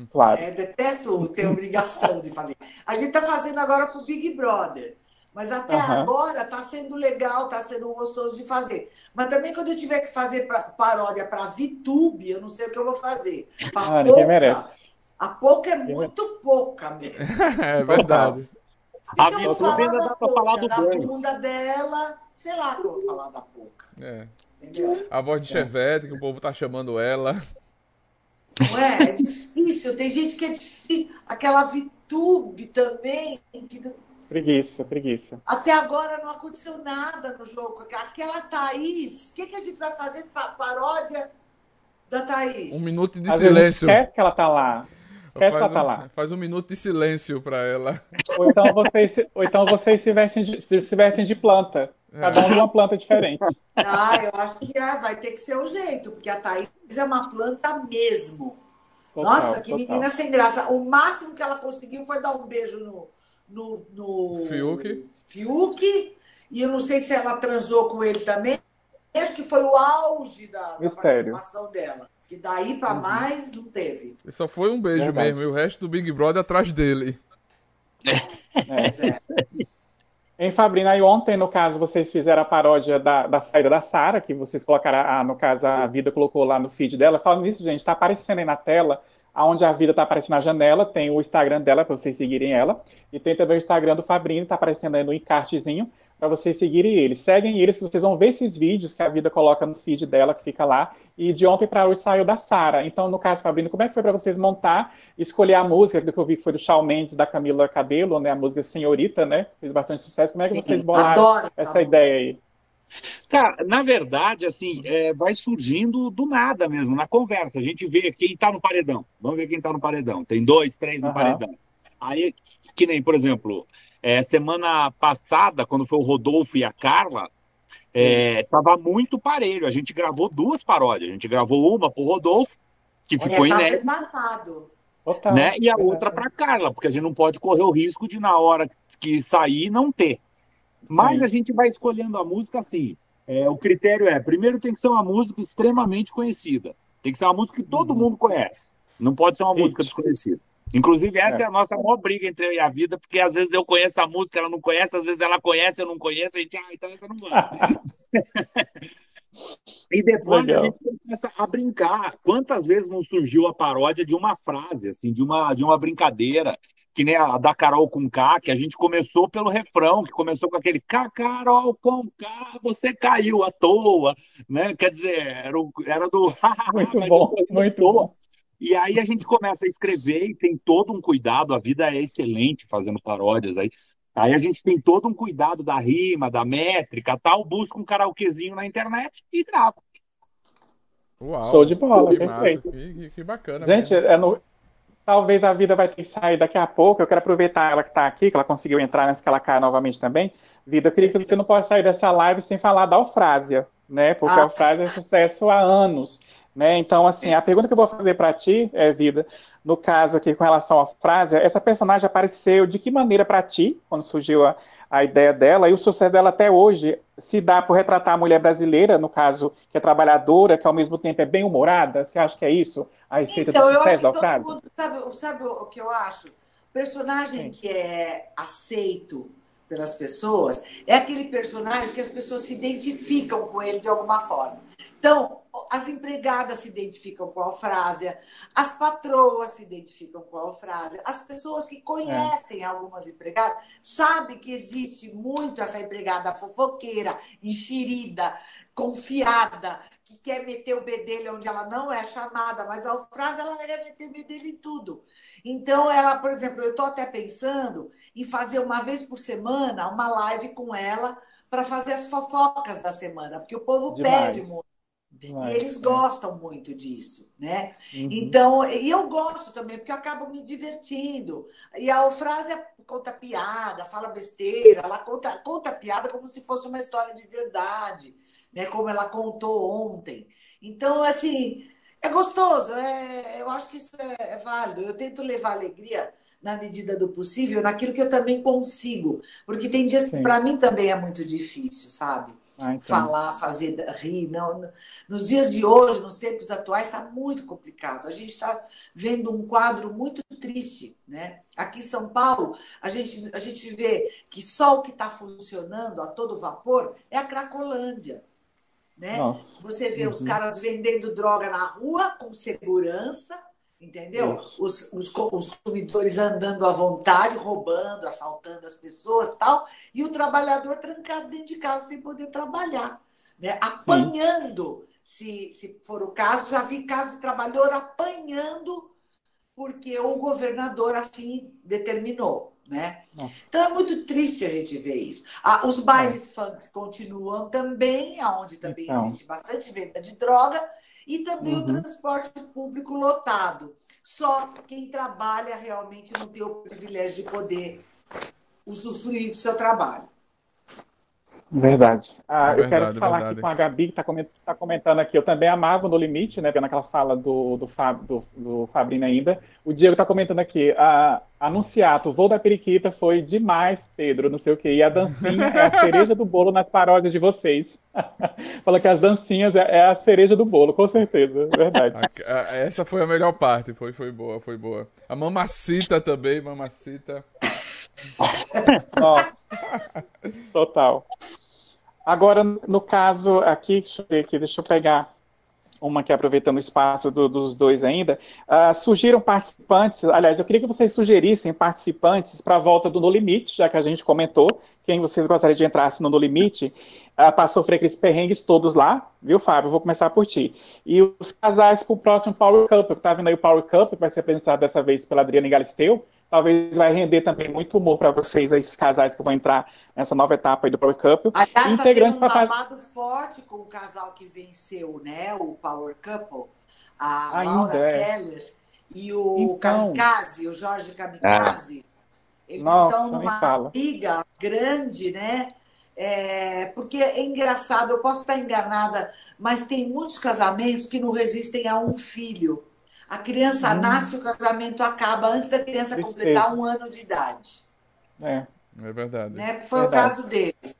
Claro. É, detesto ter obrigação de fazer. A gente está fazendo agora para o Big Brother. Mas até uhum. agora está sendo legal, está sendo gostoso de fazer. Mas também quando eu tiver que fazer pra, paródia para VTube, eu não sei o que eu vou fazer. Pra ah, pouca, merece. A pouca é muito pouca mesmo. [laughs] é verdade. A VTube ainda dá para falar do da bunda dela, sei lá que eu vou falar da pouca. É. Entendeu? A voz de Chevette, que o povo tá chamando ela. Não é? É difícil. Tem gente que é difícil. Aquela VTube também. Que... Preguiça, preguiça. Até agora não aconteceu nada no jogo. Aquela Thaís, o que, que a gente vai fazer? Paródia da Thaís. Um minuto de Às silêncio. Esquece que ela tá lá. Esquece que ela tá lá. Faz um minuto de silêncio para ela. Ou então vocês, ou então vocês se, vestem de, se vestem de planta. Cada um de uma planta diferente. [laughs] Ah, eu acho que ah, vai ter que ser o jeito, porque a Thaís é uma planta mesmo. Total, Nossa, que total. menina sem graça. O máximo que ela conseguiu foi dar um beijo no, no, no Fiuk. Fiuk. E eu não sei se ela transou com ele também. Acho que foi o auge da, da participação dela. Que daí para uhum. mais não teve. E só foi um beijo Verdade. mesmo, e o resto do Big Brother atrás dele. É. é. [laughs] Em Fabrina, aí ontem, no caso, vocês fizeram a paródia da, da saída da Sara, que vocês colocaram, ah, no caso, a Vida colocou lá no feed dela. Falando nisso, gente, está aparecendo aí na tela onde a vida está aparecendo na janela, tem o Instagram dela para vocês seguirem ela, e tem também o Instagram do Fabrini, está aparecendo aí no encartezinho, para vocês seguirem ele. Seguem ele, vocês vão ver esses vídeos que a vida coloca no feed dela, que fica lá. E de ontem para hoje saiu da Sara. Então, no caso, Fabrini, como é que foi para vocês montar, escolher a música, que eu vi que foi do Shawn Mendes, da Camila Cabelo, né? A música Senhorita, né? Fez bastante sucesso. Como é que Sim, vocês bolaram adoro, essa ideia aí? Cara, na verdade, assim, é, vai surgindo do nada mesmo, na conversa. A gente vê quem tá no paredão. Vamos ver quem tá no paredão. Tem dois, três no uhum. paredão. Aí, que nem, por exemplo, é, semana passada, quando foi o Rodolfo e a Carla, é, tava muito parelho. A gente gravou duas paródias. A gente gravou uma pro Rodolfo, que Olha, ficou inédito. Né? E a outra para Carla, porque a gente não pode correr o risco de na hora que sair não ter. Mas Sim. a gente vai escolhendo a música assim. É, o critério é, primeiro tem que ser uma música extremamente conhecida. Tem que ser uma música que todo uhum. mundo conhece. Não pode ser uma Isso. música desconhecida. Inclusive, essa é. é. a nossa maior briga entre eu e a vida, porque às vezes eu conheço a música, ela não conhece, às vezes ela conhece, eu não conheço, a gente, ah, então essa não vai. [laughs] e depois Legal. a gente começa a brincar. Quantas vezes não surgiu a paródia de uma frase, assim, de uma, de uma brincadeira, que nem a da Carol com K, que a gente começou pelo refrão, que começou com aquele K, Carol com K, você caiu à toa, né? Quer dizer, era, era do. [laughs] muito bom, muito bom. E aí a gente começa a escrever e tem todo um cuidado, a vida é excelente fazendo paródias aí. Aí a gente tem todo um cuidado da rima, da métrica, tal, busca um karaokezinho na internet e grava. Uau, Show de bola, que perfeito. Que, que, bacana. Gente, é no... talvez a vida vai ter que sair daqui a pouco. Eu quero aproveitar ela que está aqui, que ela conseguiu entrar antes que ela caia novamente também. Vida, eu queria que você não possa sair dessa live sem falar da Eufrásia, né? Porque ah. a Eufrásia é sucesso há anos. Né? Então, assim, a pergunta que eu vou fazer para ti, é, Vida, no caso aqui com relação à frase, essa personagem apareceu de que maneira para ti, quando surgiu a, a ideia dela, e o sucesso dela até hoje se dá por retratar a mulher brasileira, no caso, que é trabalhadora, que ao mesmo tempo é bem humorada? Você acha que é isso a receita então, do sucesso da frase? Mundo, sabe, sabe, o que eu acho? Personagem Sim. que é aceito pelas pessoas é aquele personagem que as pessoas se identificam com ele de alguma forma. Então, as empregadas se identificam com a Eufrásia, as patroas se identificam com a Eufrásia, as pessoas que conhecem é. algumas empregadas sabem que existe muito essa empregada fofoqueira, enxerida, confiada, que quer meter o bedelho onde ela não é chamada, mas a Eufrásia ela quer meter o bedelho em tudo. Então, ela, por exemplo, eu estou até pensando em fazer uma vez por semana uma live com ela para fazer as fofocas da semana, porque o povo Demais. pede muito. Demais, e eles é. gostam muito disso, né? Uhum. Então, e eu gosto também, porque eu acabo me divertindo. E a Eufrásia conta piada, fala besteira, ela conta, conta piada como se fosse uma história de verdade, né? Como ela contou ontem. Então, assim, é gostoso, é, eu acho que isso é, é válido. Eu tento levar alegria na medida do possível naquilo que eu também consigo, porque tem dias Sim. que para mim também é muito difícil, sabe? Ah, então. Falar, fazer rir. Não, nos dias de hoje, nos tempos atuais, está muito complicado. A gente está vendo um quadro muito triste. Né? Aqui em São Paulo, a gente, a gente vê que só o que está funcionando a todo vapor é a Cracolândia. Né? Você vê uhum. os caras vendendo droga na rua com segurança, entendeu? Os, os, os, consumidores andando à vontade, roubando, assaltando as pessoas tal, e o trabalhador trancado dentro de casa sem poder trabalhar, né? apanhando, se, se for o caso, já vi casos de trabalhador apanhando porque o governador assim determinou. Né? Então é muito triste a gente ver isso. Ah, os bailes é. funk continuam também, aonde também então. existe bastante venda de droga, e também uhum. o transporte público lotado. Só quem trabalha realmente não tem o privilégio de poder usufruir do seu trabalho. Verdade. Ah, é verdade, eu quero falar verdade. aqui com a Gabi, que está tá comentando aqui. Eu também amava No Limite, né? Vendo aquela fala do, do, Fab, do, do ainda. O Diego está comentando aqui. A, anunciato, o voo da periquita foi demais, Pedro, não sei o quê. E a dancinha é a [laughs] cereja do bolo nas paródias de vocês. [laughs] Fala que as dancinhas é, é, a cereja do bolo, com certeza. Verdade. A, a, essa foi a melhor parte. Foi, foi boa, foi boa. A mamacita também, mamacita. [laughs] Nossa. Total. Agora, no caso aqui, deixa eu ver aqui, deixa eu pegar uma que aproveitando o espaço do, dos dois ainda, uh, surgiram participantes, aliás, eu queria que vocês sugerissem participantes para a volta do No Limite, já que a gente comentou, quem vocês gostariam de entrar no No Limite, uh, para sofrer aqueles perrengues todos lá, viu, Fábio? Eu vou começar por ti. E os casais para o próximo Power Cup, que está vendo aí o Power Cup, que vai ser apresentado dessa vez pela Adriana Galisteu, talvez vai render também muito humor para vocês, esses casais que vão entrar nessa nova etapa aí do Power Cup. Aliás, Integrantes tá tendo um babado forte com o casal que venceu, né, o Power Couple, a Ainda Laura é. Keller e o então... Kamikaze, o Jorge Kamikaze. É. Eles Nossa, estão numa briga grande, né? É, porque é engraçado, eu posso estar enganada, mas tem muitos casamentos que não resistem a um filho. A criança hum. nasce, o casamento acaba antes da criança Tristeza. completar um ano de idade. É, é verdade. Né? Foi verdade. o caso deles.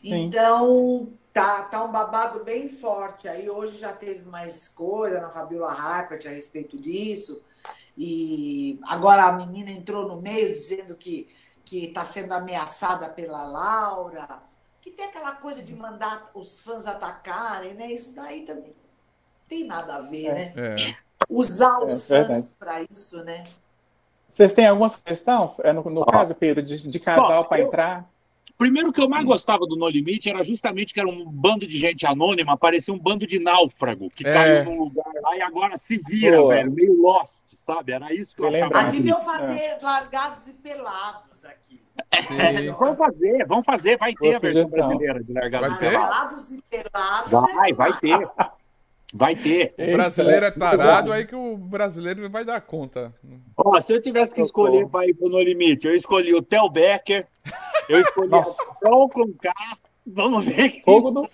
Sim. Então, tá, tá um babado bem forte. Aí hoje já teve mais coisa na Fabiola Harpert a respeito disso. E agora a menina entrou no meio dizendo que que está sendo ameaçada pela Laura, que tem aquela coisa de mandar os fãs atacarem, né? Isso daí também tem nada a ver, é. né? É usar os é, fãs para isso, né? Vocês têm alguma sugestão, é, no, no caso, Pedro, de, de casal para entrar? Primeiro que eu mais gostava do No Limite era justamente que era um bando de gente anônima, parecia um bando de náufrago que é. caiu num lugar lá e agora se vira, Boa. velho, meio lost, sabe? Era isso que eu, eu achava. Ah, deviam fazer é. largados e pelados aqui. É, vamos fazer, vamos fazer, vai ter a versão brasileira de largados vai e pelados. Largados e pelados. Vai, vai ter. [laughs] Vai ter. O brasileiro é tarado, aí que o brasileiro vai dar conta. Ó, se eu tivesse que escolher para ir pro No Limite, eu escolhi o Tel Becker, eu escolhi o com K. Vamos ver. Fogo, no, no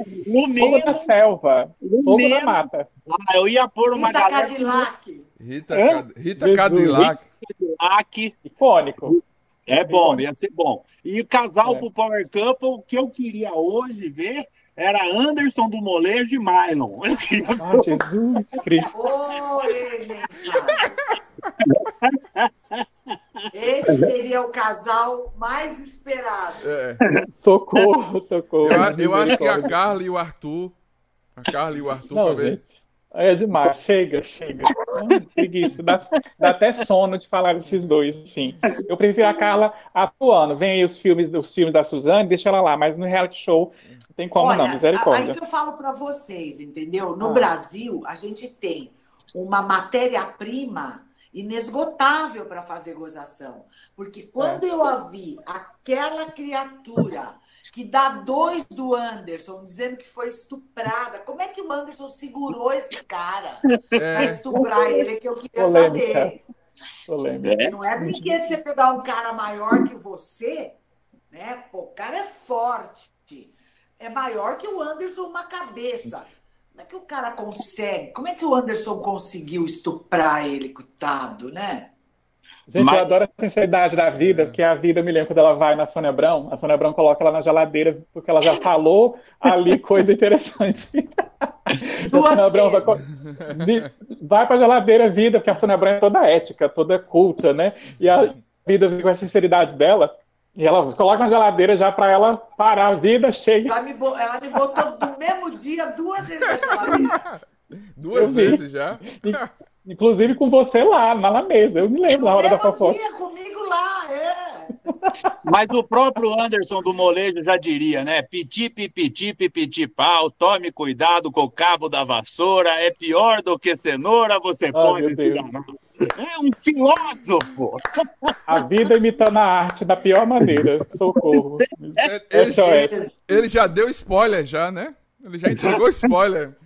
fogo na selva. fogo menos, na mata. Ah, eu ia pôr uma Rita galera. Cadillac. Rita, Rita Cadillac. Cadillac. Icônico. É bom, ia ser bom. E o casal é. pro Power Couple, que eu queria hoje ver era Anderson do Molejo e Mylon. Ah, Jesus Cristo. Esse seria o casal mais esperado. É. Socorro, socorro. Eu, eu acho que a Carla e o Arthur. A Carla e o Arthur Não, gente. É demais, chega, chega. Preguiça, dá, dá, até sono de falar desses dois, enfim. Eu prefiro a Carla atuando. Vem aí os filmes, os filmes da Suzane, deixa ela lá, mas no reality show não tem como Olha, não, misericórdia. Aí que eu falo para vocês, entendeu? No ah. Brasil, a gente tem uma matéria-prima inesgotável para fazer gozação. Porque quando é. eu a vi aquela criatura que dá dois do Anderson, dizendo que foi estuprada. Como é que o Anderson segurou esse cara é. para estuprar ele? Que eu queria Polêmica. saber. Polêmica. Não é brinquedo você pegar um cara maior que você, né? Pô, o cara é forte. É maior que o Anderson uma cabeça. Como é que o cara consegue? Como é que o Anderson conseguiu estuprar ele, coitado, né? Gente, Mas... eu adoro a sinceridade da vida, porque a vida, me lembro quando ela vai na Sônia Abrão, a Sônia Abrão coloca ela na geladeira, porque ela já falou ali coisa interessante. [laughs] Duas a Sônia Abrão vai, vai para a geladeira vida, porque a Sônia Abrão é toda ética, toda culta, né? E a vida com a sinceridade dela, e ela coloca na geladeira já para ela parar a vida, chega. Ela me, ela me botou no mesmo dia duas vezes na geladeira. Duas vezes já? Inclusive com você lá, lá na mesa. Eu me lembro na hora da fofoca. Dia comigo lá, é. Mas o próprio Anderson do Molejo já diria, né? Piti, pipiti, pipiti, pau, tome cuidado com o cabo da vassoura, é pior do que cenoura, você oh, pode se danar. É um filósofo. A vida imitando a arte da pior maneira. Socorro. [laughs] Ele, ele, ele já deu spoiler, já, né? Ele já entregou spoiler.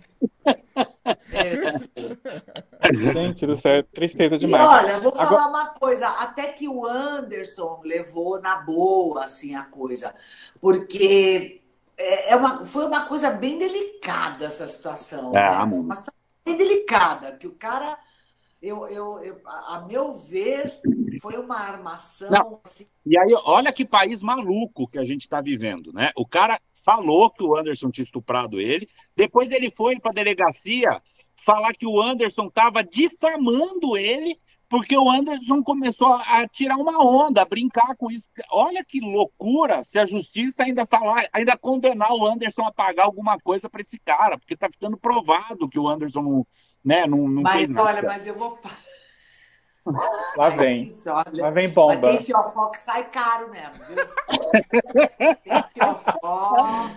Gente do céu, tristeza demais. E olha, vou falar Agora... uma coisa, até que o Anderson levou na boa assim a coisa, porque é, é uma, foi uma coisa bem delicada essa situação. É, né? Uma situação bem delicada, que o cara, eu, eu, eu, a meu ver, foi uma armação. Assim... E aí, olha que país maluco que a gente está vivendo, né? O cara falou que o Anderson tinha estuprado ele. Depois ele foi para a delegacia falar que o Anderson estava difamando ele porque o Anderson começou a tirar uma onda, a brincar com isso. Olha que loucura se a justiça ainda falar, ainda condenar o Anderson a pagar alguma coisa para esse cara, porque tá ficando provado que o Anderson não, né, não, não mas, fez nada. Mas olha, mas eu vou [laughs] Lá vem. [laughs] Isso, olha, Lá vem bomba. Mas tem fiofó que sai caro mesmo, viu? [laughs] tem fiofó,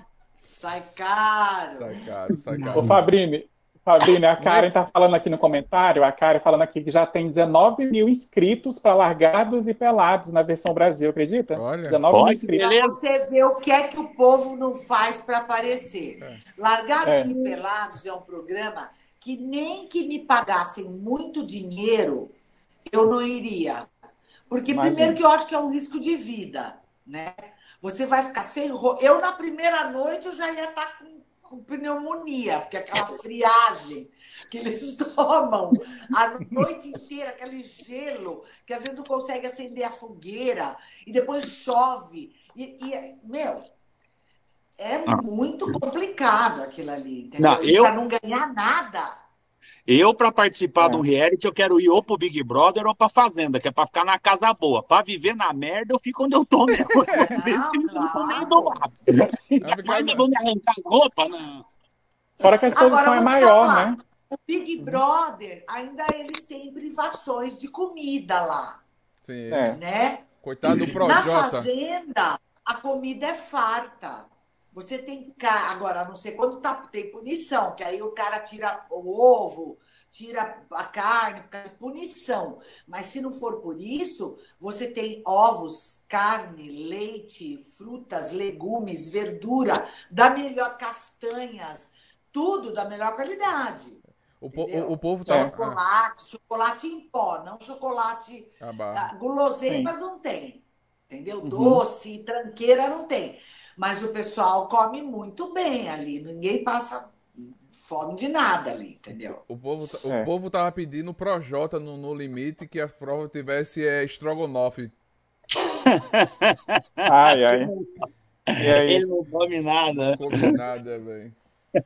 sai caro. Sai caro, sai caro. Ô, Fabrini, Fabrini, a Karen tá falando aqui no comentário, a Karen falando aqui que já tem 19 mil inscritos para largados e pelados na versão Brasil, acredita? Olha, 19 mil inscritos. Pra você ver o que é que o povo não faz para aparecer. É. Largados é. e Pelados é um programa que nem que me pagassem muito dinheiro, eu não iria. Porque Imagina. primeiro que eu acho que é um risco de vida, né? Você vai ficar sem roupa. Eu, na primeira noite, eu já ia estar tá com com pneumonia, porque aquela friagem que eles [laughs] tomam a noite inteira, aquele gelo, que às vezes não consegue acender a fogueira, e depois chove. E, e meu, é ah. muito complicado aquilo ali, entendeu? Não, eu... Para não ganhar nada. Eu, para participar é. de um reality, eu quero ir ou pro Big Brother ou pra Fazenda, que é pra ficar na casa boa. Pra viver na merda, eu fico onde eu tô mesmo. [laughs] Não, claro. Ainda vou me arrancar as roupas, não. Fora que a exposição é maior, falar, né? O Big Brother, ainda eles têm privações de comida lá. Sim. É. Né? Coitado do Projota. Na Fazenda, a comida é farta. Você tem agora, não sei quando tá, tem punição, que aí o cara tira o ovo, tira a carne, punição. Mas se não for por isso, você tem ovos, carne, leite, frutas, legumes, verdura, da melhor castanhas, tudo da melhor qualidade. O, po o, o, povo tá. Chocolate, é. chocolate em pó, não chocolate. Ah, guloseimas Sim. não tem. Entendeu? Uhum. Doce, tranqueira não tem. Mas o pessoal come muito bem ali, ninguém passa fome de nada ali, entendeu? O povo, tá, é. o povo tava pedindo Projota no, no limite que a prova tivesse é, estrogonofe. ai, ai. [laughs] E aí? Ele não come nada. Não come nada, velho.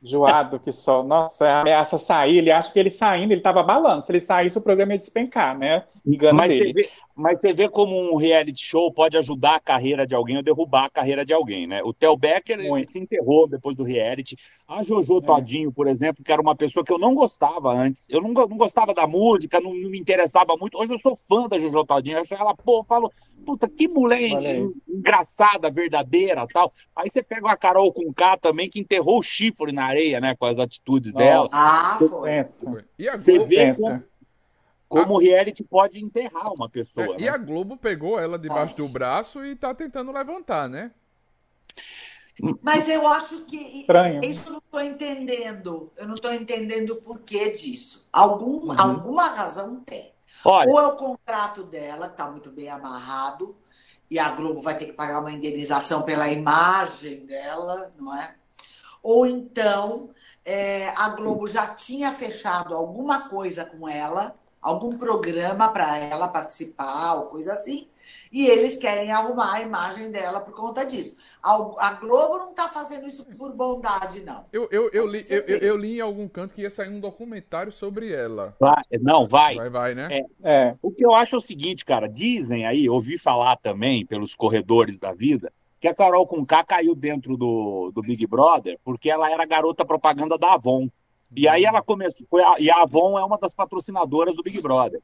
Joado que só. Nossa, ameaça sair. Ele acha que ele saindo, ele tava balando. Se ele saísse, o programa ia despencar, né? Engano mas, dele. Você vê, mas você vê como um reality show pode ajudar a carreira de alguém ou derrubar a carreira de alguém, né? O Theo Becker ele se enterrou depois do reality. A Jojo é. Todinho, por exemplo, que era uma pessoa que eu não gostava antes. Eu não, não gostava da música, não, não, me interessava muito. Hoje eu sou fã da Jojo Todinho. Eu acho ela, pô, falo, puta, que mulher engraçada, verdadeira tal. Aí você pega uma Carol com K também, que enterrou o chifre na areia, né? Com as atitudes Nossa. dela. Ah, foi. foi. E a você vê como, como o reality pode enterrar uma pessoa. É, né? E a Globo pegou ela debaixo Nossa. do braço e tá tentando levantar, né? Mas eu acho que Estranho. isso eu não estou entendendo. Eu não estou entendendo o porquê disso. Algum, uhum. Alguma razão tem. Olha, Ou é o contrato dela, que está muito bem amarrado, e a Globo vai ter que pagar uma indenização pela imagem dela, não é? Ou então é, a Globo já tinha fechado alguma coisa com ela, algum programa para ela participar ou coisa assim. E eles querem arrumar a imagem dela por conta disso. A, Globo não está fazendo isso por bondade, não. Eu, eu, eu, li, eu, eu, li em algum canto que ia sair um documentário sobre ela. Vai, não, vai. Vai, vai, né? É, é. O que eu acho é o seguinte, cara. Dizem aí, ouvi falar também pelos corredores da vida, que a Carol Conká caiu dentro do, do Big Brother porque ela era garota propaganda da Avon. E aí ela começou, foi a, e a Avon é uma das patrocinadoras do Big Brother.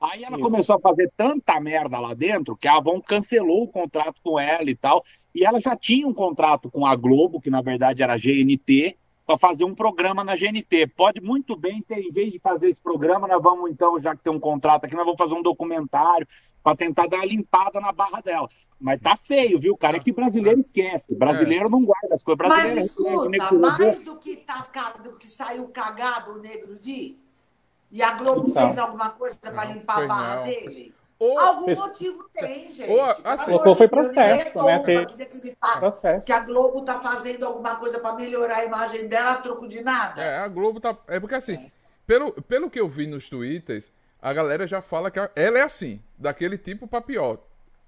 Aí ela Isso. começou a fazer tanta merda lá dentro que a Avon cancelou o contrato com ela e tal. E ela já tinha um contrato com a Globo, que na verdade era a GNT, para fazer um programa na GNT. Pode muito bem ter, em vez de fazer esse programa, nós vamos então, já que tem um contrato aqui, nós vamos fazer um documentário para tentar dar uma limpada na barra dela. Mas tá feio, viu, cara? É que brasileiro esquece. Brasileiro é. não guarda as coisas. Brasileiro Mas escuta, mais do que, tá, do que saiu cagado o Negro Di, e a Globo então, fez alguma coisa para limpar a barra não. dele? Ou, Algum fez... motivo tem, gente. Ou, assim, ou foi processo, né? processo. Que a Globo tá fazendo alguma coisa para melhorar a imagem dela a troco de nada. É, a Globo tá... É porque assim, é. Pelo, pelo que eu vi nos twitters, a galera já fala que ela é assim, daquele tipo pra pior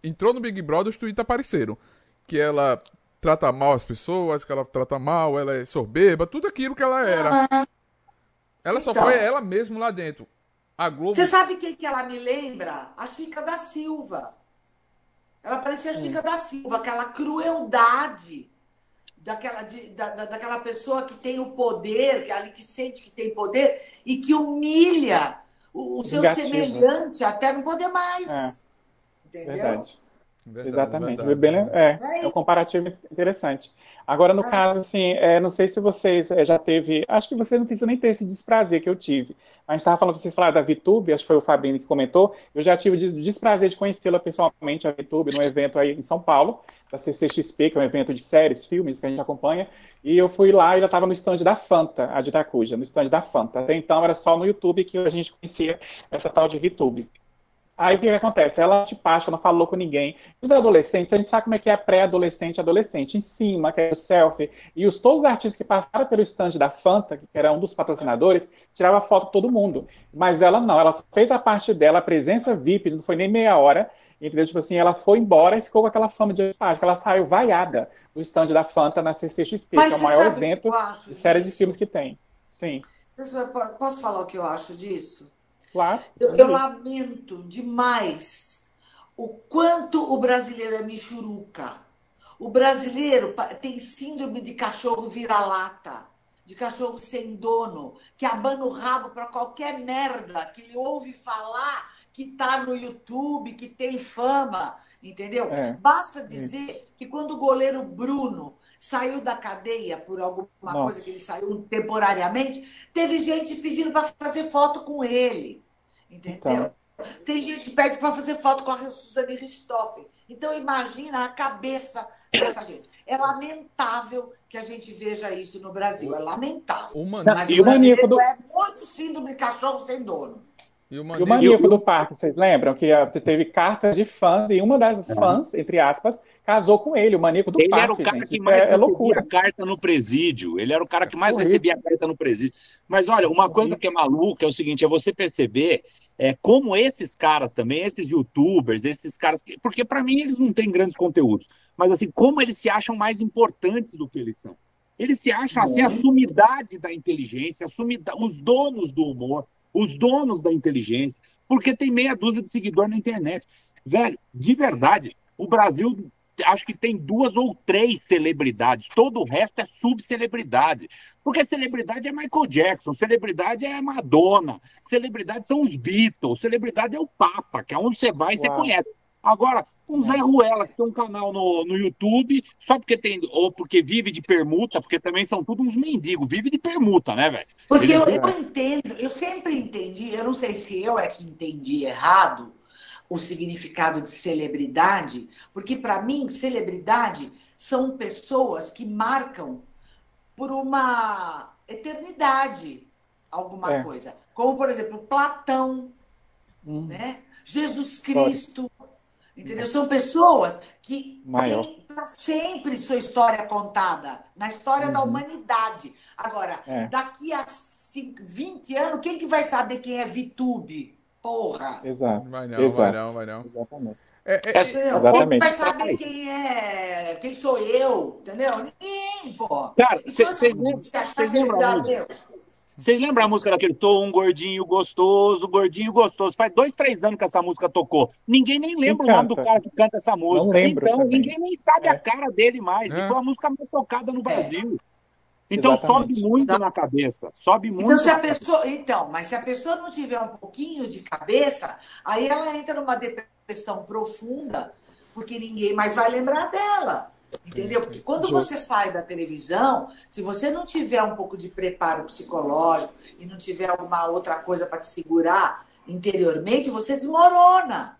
entrou no Big Brother, os tweets apareceram. Que ela trata mal as pessoas, que ela trata mal, ela é sorbeba, tudo aquilo que ela era. Ela então. só foi ela mesma lá dentro. A Globo. Você sabe quem que ela me lembra? A Chica da Silva. Ela parecia a Chica hum. da Silva, aquela crueldade daquela, de, da, daquela pessoa que tem o poder, que é ali que sente que tem poder e que humilha o, o seu semelhante até não poder mais. É. Entendeu? Verdade. Verdade, Exatamente. Verdade. Bem, é, é, é um comparativo interessante. Agora, no ah. caso, assim, é, não sei se vocês é, já teve. Acho que vocês não precisam nem ter esse desprazer que eu tive. A gente estava falando, vocês falaram da VTube, acho que foi o Fabinho que comentou. Eu já tive o desprazer de conhecê-la pessoalmente, a VTube, num evento aí em São Paulo, da CCXP, que é um evento de séries, filmes que a gente acompanha. E eu fui lá e ela estava no stand da Fanta, a de Itacuja, no stand da Fanta. Até então era só no YouTube que a gente conhecia essa tal de VTube. Aí o que, que acontece? Ela te passa, não falou com ninguém. Os adolescentes, a gente sabe como é que é pré-adolescente e adolescente. Em cima, que é o selfie. E os, todos os artistas que passaram pelo stand da Fanta, que era um dos patrocinadores, tirava foto de todo mundo. Mas ela não, ela fez a parte dela, a presença VIP, não foi nem meia hora. Entendeu? Tipo assim, ela foi embora e ficou com aquela fama de página. Ela saiu vaiada do stand da Fanta na CCXP, Mas que é o maior evento de série de filmes que tem. Sim. Posso falar o que eu acho disso? Claro. Eu, eu lamento demais o quanto o brasileiro é michuruca. O brasileiro tem síndrome de cachorro vira-lata, de cachorro sem dono, que abana o rabo para qualquer merda que ele ouve falar que está no YouTube, que tem fama, entendeu? É. Basta dizer que quando o goleiro Bruno saiu da cadeia por alguma Nossa. coisa que ele saiu temporariamente, teve gente pedindo para fazer foto com ele. Entendeu? Então. Tem gente que pede para fazer foto com a Suzane Richthofen. Então, imagina a cabeça dessa gente. É lamentável que a gente veja isso no Brasil. É lamentável. O man... Mas e o maníaco do... é muito síndrome de cachorro sem dono. E o maníaco, e o maníaco do parque, vocês lembram? Que teve cartas de fãs e uma das fãs, entre aspas, casou com ele, o maníaco do ele. Ele era o cara gente. que mais é, é recebia é carta no presídio. Ele era o cara que mais é recebia carta no presídio. Mas olha, uma coisa que é maluca é o seguinte: é você perceber é, como esses caras também, esses youtubers, esses caras. Porque para mim eles não têm grandes conteúdos. Mas assim, como eles se acham mais importantes do que eles são. Eles se acham assim, a sumidade da inteligência, a sumida, os donos do humor, os donos da inteligência, porque tem meia dúzia de seguidores na internet. Velho, de verdade, o Brasil acho que tem duas ou três celebridades, todo o resto é subcelebridade. Porque celebridade é Michael Jackson, celebridade é Madonna, celebridade são os Beatles, celebridade é o Papa, que é onde você vai e você conhece. Agora, um Zé Ruela, que tem um canal no, no YouTube, só porque tem, ou porque vive de permuta, porque também são todos uns mendigos, vive de permuta, né, velho? Porque eu, eu entendo, eu sempre entendi, eu não sei se eu é que entendi errado, o significado de celebridade, porque para mim, celebridade são pessoas que marcam por uma eternidade alguma é. coisa. Como, por exemplo, Platão, hum. né? Jesus Cristo. Entendeu? São pessoas que Maior. têm para sempre sua história contada, na história uhum. da humanidade. Agora, é. daqui a 20 anos, quem que vai saber quem é Vitube? Porra! Exato. Vai não, Exato. vai não, vai não. Exatamente. É, é, é, Exatamente. Quem vai saber quem é, quem sou eu, entendeu? Ninguém, pô. Cara, vocês então, lembram? Vocês lembram a música daquele Tô um gordinho gostoso, gordinho gostoso? Faz dois, três anos que essa música tocou. Ninguém nem lembra o nome do cara que canta essa música. então, também. ninguém nem sabe é. a cara dele mais. É. E foi a música mais tocada no é. Então Exatamente. sobe muito na cabeça, sobe então, muito. Então, se a pessoa, então, mas se a pessoa não tiver um pouquinho de cabeça, aí ela entra numa depressão profunda, porque ninguém mais vai lembrar dela. Entendeu? Porque quando você sai da televisão, se você não tiver um pouco de preparo psicológico e não tiver alguma outra coisa para te segurar interiormente, você desmorona.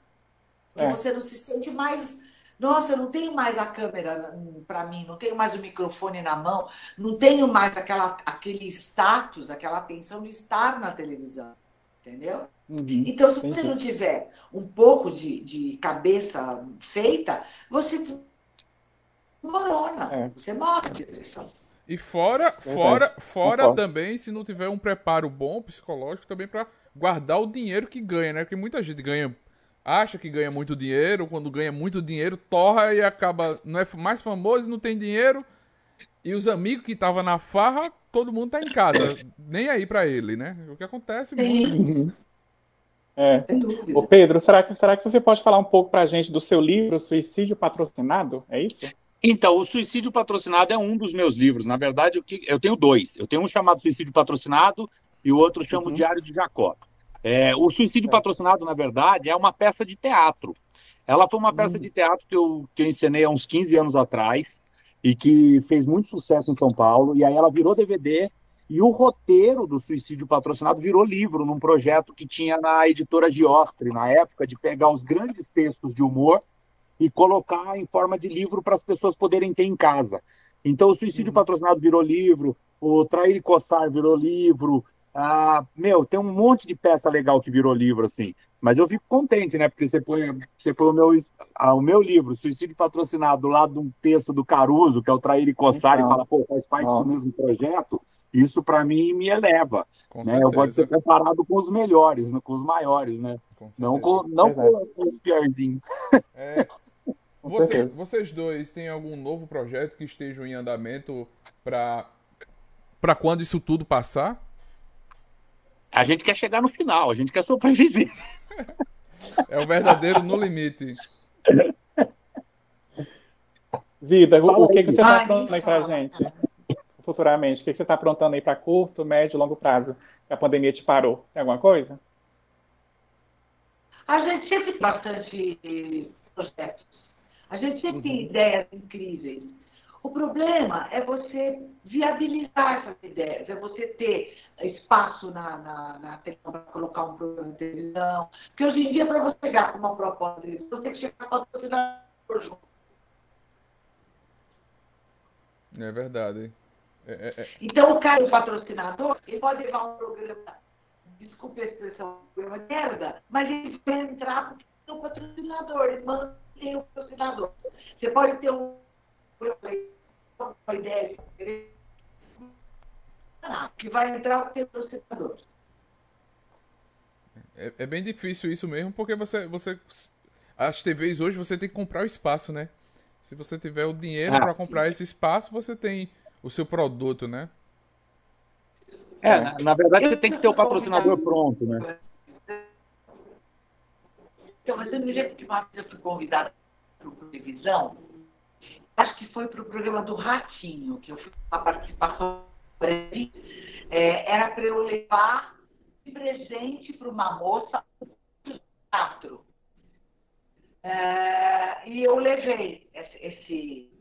Porque é. você não se sente mais nossa, eu não tenho mais a câmera para mim, não tenho mais o microfone na mão, não tenho mais aquela, aquele status, aquela atenção de estar na televisão. Entendeu? Uhum, então, se você não tiver um pouco de, de cabeça feita, você desmorona. É. Você morre de depressão. E fora, é fora, fora também, se não tiver um preparo bom psicológico também para guardar o dinheiro que ganha, né? Porque muita gente ganha acha que ganha muito dinheiro, quando ganha muito dinheiro, torra e acaba. Não é mais famoso, não tem dinheiro. E os amigos que estavam na farra, todo mundo tá em casa. [laughs] nem aí para ele, né? O que acontece muito. É. Ô Pedro, será que, será que você pode falar um pouco para a gente do seu livro Suicídio Patrocinado? É isso? Então, o Suicídio Patrocinado é um dos meus livros. Na verdade, eu tenho dois. Eu tenho um chamado Suicídio Patrocinado e o outro chama uhum. Diário de Jacó. É, o Suicídio é. Patrocinado, na verdade, é uma peça de teatro. Ela foi uma peça uhum. de teatro que eu, que eu encenei há uns 15 anos atrás e que fez muito sucesso em São Paulo. E aí ela virou DVD e o roteiro do Suicídio Patrocinado virou livro num projeto que tinha na editora Giostre, na época, de pegar os grandes textos de humor e colocar em forma de livro para as pessoas poderem ter em casa. Então, o Suicídio uhum. Patrocinado virou livro, o Trair e Coçar virou livro. Ah, meu, tem um monte de peça legal que virou livro, assim. Mas eu fico contente, né? Porque você põe, você põe o, meu, ah, o meu livro, Suicídio Patrocinado, do lado de um texto do Caruso, que é o Trair e Coçar, então, e fala, pô, faz parte do mesmo projeto. Isso para mim me eleva. né? Eu vou ser comparado com os melhores, né? com os maiores, né? Com não com, não com, com os piorzinhos. [laughs] É, você, vocês dois têm algum novo projeto que esteja em andamento para quando isso tudo passar? A gente quer chegar no final, a gente quer sobreviver. É o verdadeiro no limite. Vida, o, o que, que você está falando aí pra gente? futuramente? O que você está aprontando aí para curto, médio e longo prazo? Que a pandemia te parou? Tem alguma coisa? A gente sempre tem bastante projetos. A gente sempre uhum. tem ideias incríveis. O problema é você viabilizar essas ideias, é você ter espaço na, na, na para colocar um programa de televisão. Porque hoje em dia, para você chegar com uma proposta de televisão, você tem que chegar com a patrocinador junto. É verdade. É, é, é, então, o cara, o patrocinador, ele pode levar um programa, desculpe a expressão, um programa merda, mas ele vai entrar porque tem um patrocinador, ele mantém o patrocinador. Você pode ter um, uma ideia que vai entrar tem patrocinador. É, é bem difícil isso mesmo, porque você, você. As TVs hoje você tem que comprar o espaço, né? Se você tiver o dinheiro ah, para comprar esse espaço, você tem o seu produto, né? É, na, na verdade você tem que ter o patrocinador pronto, né? Então, mas eu me lembro que uma vez eu fui convidada para o televisão, acho que foi para o programa do Ratinho, que eu fui uma participação é, era para eu levar de presente para uma moça um teatro. É, e eu levei esse, esse,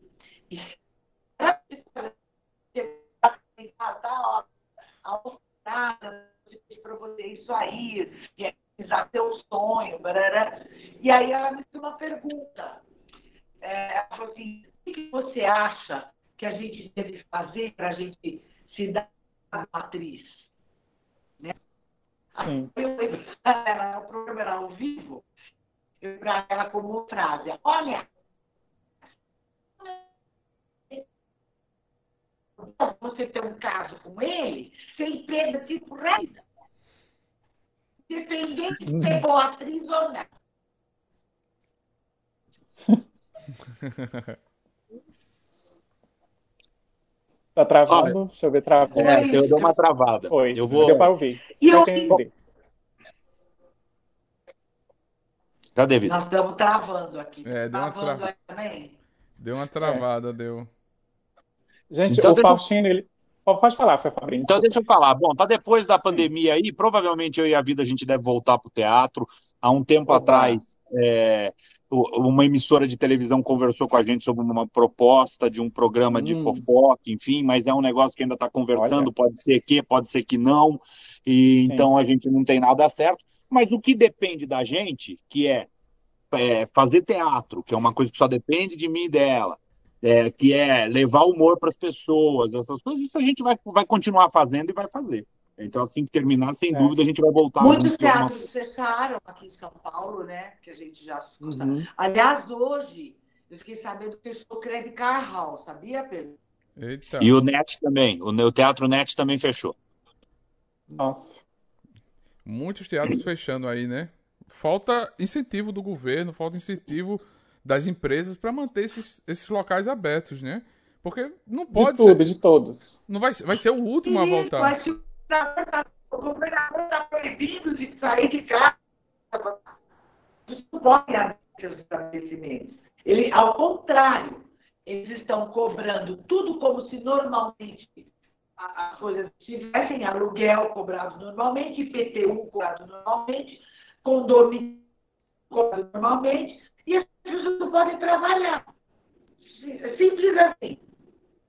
para você isso aí, realizar seu sonho, barará. e aí ela me fez uma pergunta. É, ela falou assim, o que você acha que a gente deve fazer para a gente se dar a atriz? Né? Sim. Eu, o programa era ao vivo, eu para ela como frase, olha, você ter um caso com ele, sem perda de tipo renda. Independente de ser boa atriz ou não. [laughs] Tá travando? Olha, Deixa eu ver travando. É, eu dou uma travada. Foi. Eu vou. Deu para ouvir. E eu entendi. Cadê, Vitor? Nós estamos travando aqui. É, deu uma, tra... deu uma travada, é. deu. Gente, então, o Faustino, ele... Pode falar, foi Fabrício. Então deixa eu falar. Bom, para depois da pandemia aí, provavelmente eu e a vida a gente deve voltar para o teatro. Há um tempo atrás, é, uma emissora de televisão conversou com a gente sobre uma proposta de um programa hum. de fofoca, enfim, mas é um negócio que ainda está conversando, Olha. pode ser que, pode ser que não, e Sim. então a gente não tem nada certo. Mas o que depende da gente, que é, é fazer teatro, que é uma coisa que só depende de mim e dela, é, que é levar humor para as pessoas, essas coisas, isso a gente vai, vai continuar fazendo e vai fazer. Então, assim que terminar, sem é. dúvida, a gente vai voltar. Muitos teatros fecharam aqui em São Paulo, né? Que a gente já. Uhum. Aliás, hoje, eu fiquei sabendo que fechou o Credit Car Hall, sabia, Pedro? Eita. E o NET também. O, Teatro NET também fechou. Nossa. Muitos teatros fechando aí, né? Falta incentivo do governo, falta incentivo das empresas para manter esses, esses locais abertos, né? Porque não pode de tudo, ser. de todos. Não vai, vai ser o último a voltar. Mas o governador está proibido de sair de casa. Eles não podem abrir seus estabelecimentos. Ele, ao contrário, eles estão cobrando tudo como se normalmente as coisas tivessem aluguel cobrado normalmente, IPTU cobrado normalmente, condomínio cobrado normalmente, e as pessoas não podem trabalhar. Simples assim.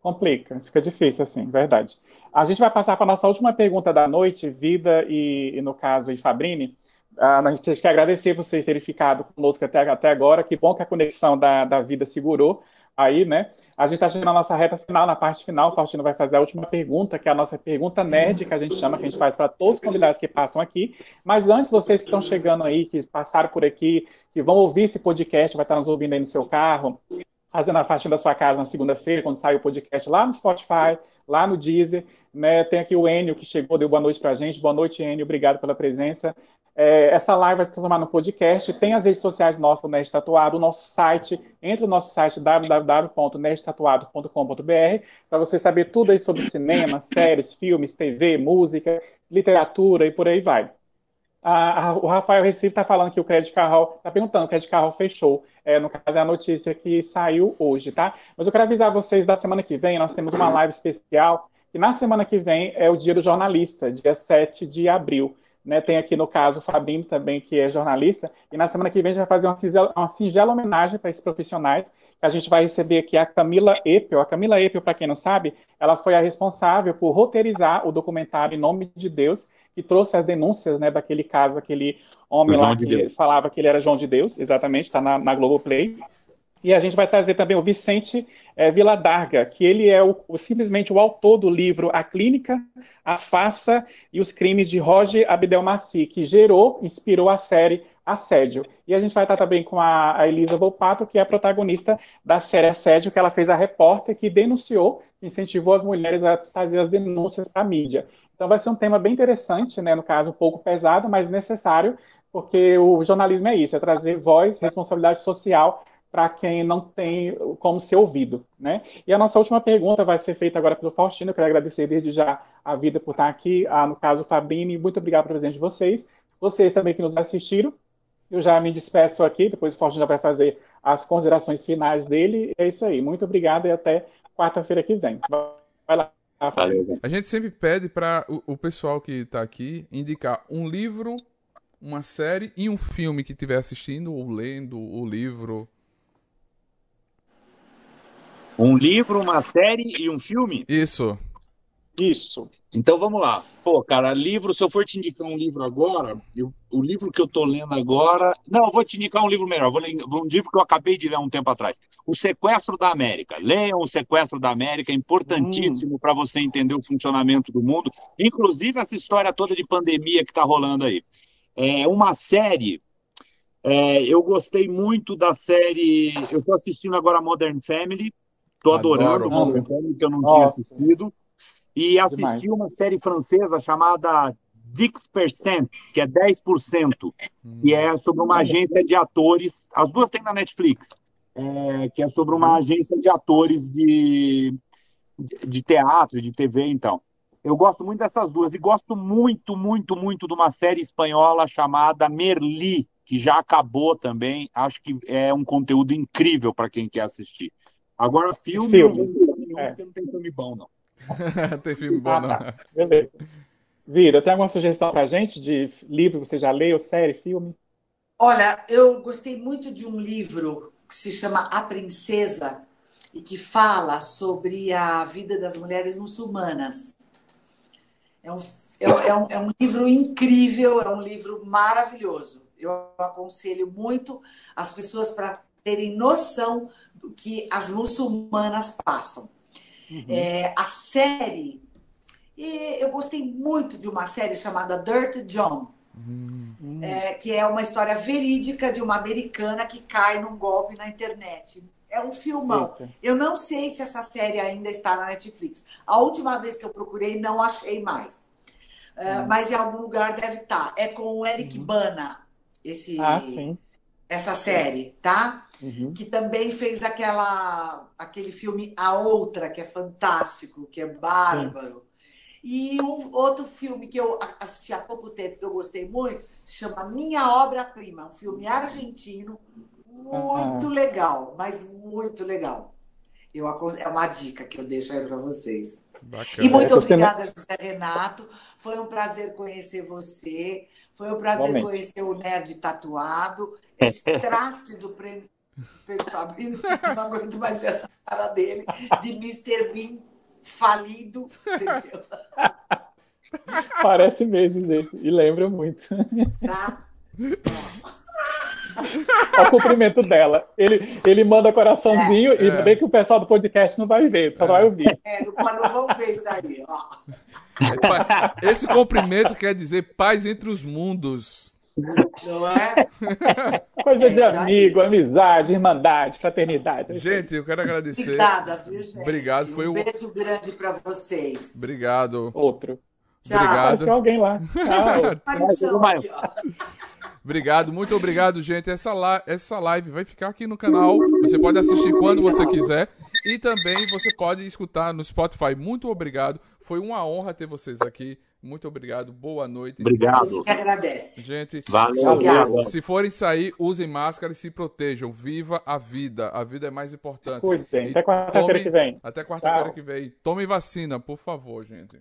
Complica, fica difícil assim, verdade. A gente vai passar para a nossa última pergunta da noite, Vida e, e no caso, e Fabrini. Uh, a gente quer agradecer vocês terem ficado conosco até, até agora. Que bom que a conexão da, da vida segurou aí, né? A gente está chegando na nossa reta final, na parte final. O Faustino vai fazer a última pergunta, que é a nossa pergunta nerd, que a gente chama, que a gente faz para todos os convidados que passam aqui. Mas antes, vocês que estão chegando aí, que passaram por aqui, que vão ouvir esse podcast, vai estar nos ouvindo aí no seu carro, fazendo a faxina da sua casa na segunda-feira, quando sai o podcast lá no Spotify, lá no Deezer. Né? Tem aqui o Enio que chegou, deu boa noite para a gente. Boa noite, Enio. Obrigado pela presença. É, essa live vai se transformar no podcast. Tem as redes sociais nossas, o Nerd Tatuado, o nosso site. Entre no nosso site www.nerdtatuado.com.br para você saber tudo aí sobre cinema, [laughs] séries, filmes, TV, música, literatura e por aí vai. A, a, o Rafael Recife está falando que o Crédito Carro, está perguntando, o Crédito Carro fechou. É, no caso, é a notícia que saiu hoje, tá? Mas eu quero avisar vocês da semana que vem, nós temos uma live especial, que na semana que vem é o dia do jornalista, dia 7 de abril. Né, tem aqui no caso o Fabinho também, que é jornalista, e na semana que vem a gente vai fazer uma singela, uma singela homenagem para esses profissionais. A gente vai receber aqui a Camila Epel. A Camila Epel, para quem não sabe, ela foi a responsável por roteirizar o documentário Em Nome de Deus, que trouxe as denúncias né, daquele caso, aquele homem João lá que de falava que ele era João de Deus, exatamente, está na, na Globoplay. E a gente vai trazer também o Vicente é, Viladarga, que ele é o, o, simplesmente o autor do livro A Clínica, a Faça e os Crimes de Roger Abdelmaci, que gerou, inspirou a série Assédio. E a gente vai estar também com a, a Elisa Volpato, que é a protagonista da série Assédio, que ela fez a repórter que denunciou, incentivou as mulheres a fazer as denúncias para a mídia. Então vai ser um tema bem interessante, né? no caso um pouco pesado, mas necessário, porque o jornalismo é isso, é trazer voz, responsabilidade social para quem não tem como ser ouvido. Né? E a nossa última pergunta vai ser feita agora pelo Faustino. Eu quero agradecer desde já a vida por estar aqui, a, no caso, Fabrini, muito obrigado pelo presente de vocês. Vocês também que nos assistiram. Eu já me despeço aqui, depois o Faustino já vai fazer as considerações finais dele. É isso aí. Muito obrigado e até quarta-feira que vem. Vai lá. A gente sempre pede para o, o, pessoal que está aqui indicar um livro, uma série e um filme que estiver assistindo ou lendo o livro. Um livro, uma série e um filme? Isso. Isso. Então vamos lá. Pô, cara, livro, se eu for te indicar um livro agora, eu, o livro que eu tô lendo agora. Não, eu vou te indicar um livro melhor. Vou ler um livro que eu acabei de ler um tempo atrás. O Sequestro da América. Leiam o Sequestro da América, é importantíssimo hum. para você entender o funcionamento do mundo, inclusive essa história toda de pandemia que está rolando aí. É uma série. É, eu gostei muito da série. Eu estou assistindo agora Modern Family. Estou adorando Modern Family, que eu não Nossa. tinha assistido e assisti Demais. uma série francesa chamada 10%, que é 10%, hum. que é sobre uma agência de atores. As duas tem na Netflix, é, que é sobre uma hum. agência de atores de, de teatro, de TV, então. Eu gosto muito dessas duas e gosto muito, muito, muito de uma série espanhola chamada Merli, que já acabou também. Acho que é um conteúdo incrível para quem quer assistir. Agora, filme, filme. não, é. não tem filme bom, não. [laughs] tem filme bom, ah, não. Tá. Beleza. Vira, tem alguma sugestão pra gente de livro que você já leu, série, filme? Olha, eu gostei muito de um livro que se chama A Princesa e que fala sobre a vida das mulheres muçulmanas. É um, é, é um, é um livro incrível, é um livro maravilhoso. Eu aconselho muito as pessoas para terem noção do que as muçulmanas passam. Uhum. É, a série. E eu gostei muito de uma série chamada Dirt John. Uhum. É, que é uma história verídica de uma americana que cai num golpe na internet. É um filmão. Eita. Eu não sei se essa série ainda está na Netflix. A última vez que eu procurei, não achei mais. Uh, mas em algum lugar deve estar. É com o Eric uhum. Bana, esse, ah, essa série, tá? uhum. que também fez aquela, aquele filme A Outra, que é fantástico, que é bárbaro. E um outro filme que eu assisti há pouco tempo, que eu gostei muito, se chama Minha Obra-Prima, um filme argentino, muito uhum. legal, mas muito legal. Eu, é uma dica que eu deixo aí para vocês. Bacana. E muito obrigada, José Renato. Foi um prazer conhecer você. Foi um prazer conhecer o Nerd Tatuado. Esse traste do prêmio Pedro Fabrício, [laughs] não aguento mais ver essa cara dele, de Mr. Bean falido, entendeu? Parece mesmo, gente. E lembra muito. Tá? Olha o cumprimento dela. Ele, ele manda coraçãozinho é, e é. bem que o pessoal do podcast não vai ver, só é. vai ouvir. É, não, não vão ver isso aí, ó. Esse cumprimento quer dizer paz entre os mundos. Não é? [laughs] Coisa de amigo, amizade, irmandade, fraternidade. Gente, eu quero agradecer. Obrigada, viu, gente? Obrigado, foi um beijo grande para vocês. Obrigado. Outro. Tchau. Obrigado. Apareceu alguém lá. Tchau. [laughs] Obrigado, muito obrigado, gente. Essa, la essa live vai ficar aqui no canal. Você pode assistir quando você quiser. E também você pode escutar no Spotify. Muito obrigado. Foi uma honra ter vocês aqui. Muito obrigado. Boa noite. Obrigado. A gente que agradece. Gente, Valeu. se forem sair, usem máscara e se protejam. Viva a vida. A vida é mais importante. Cuidem. Até quarta-feira que vem. Até quarta-feira que vem. Tomem vacina, por favor, gente.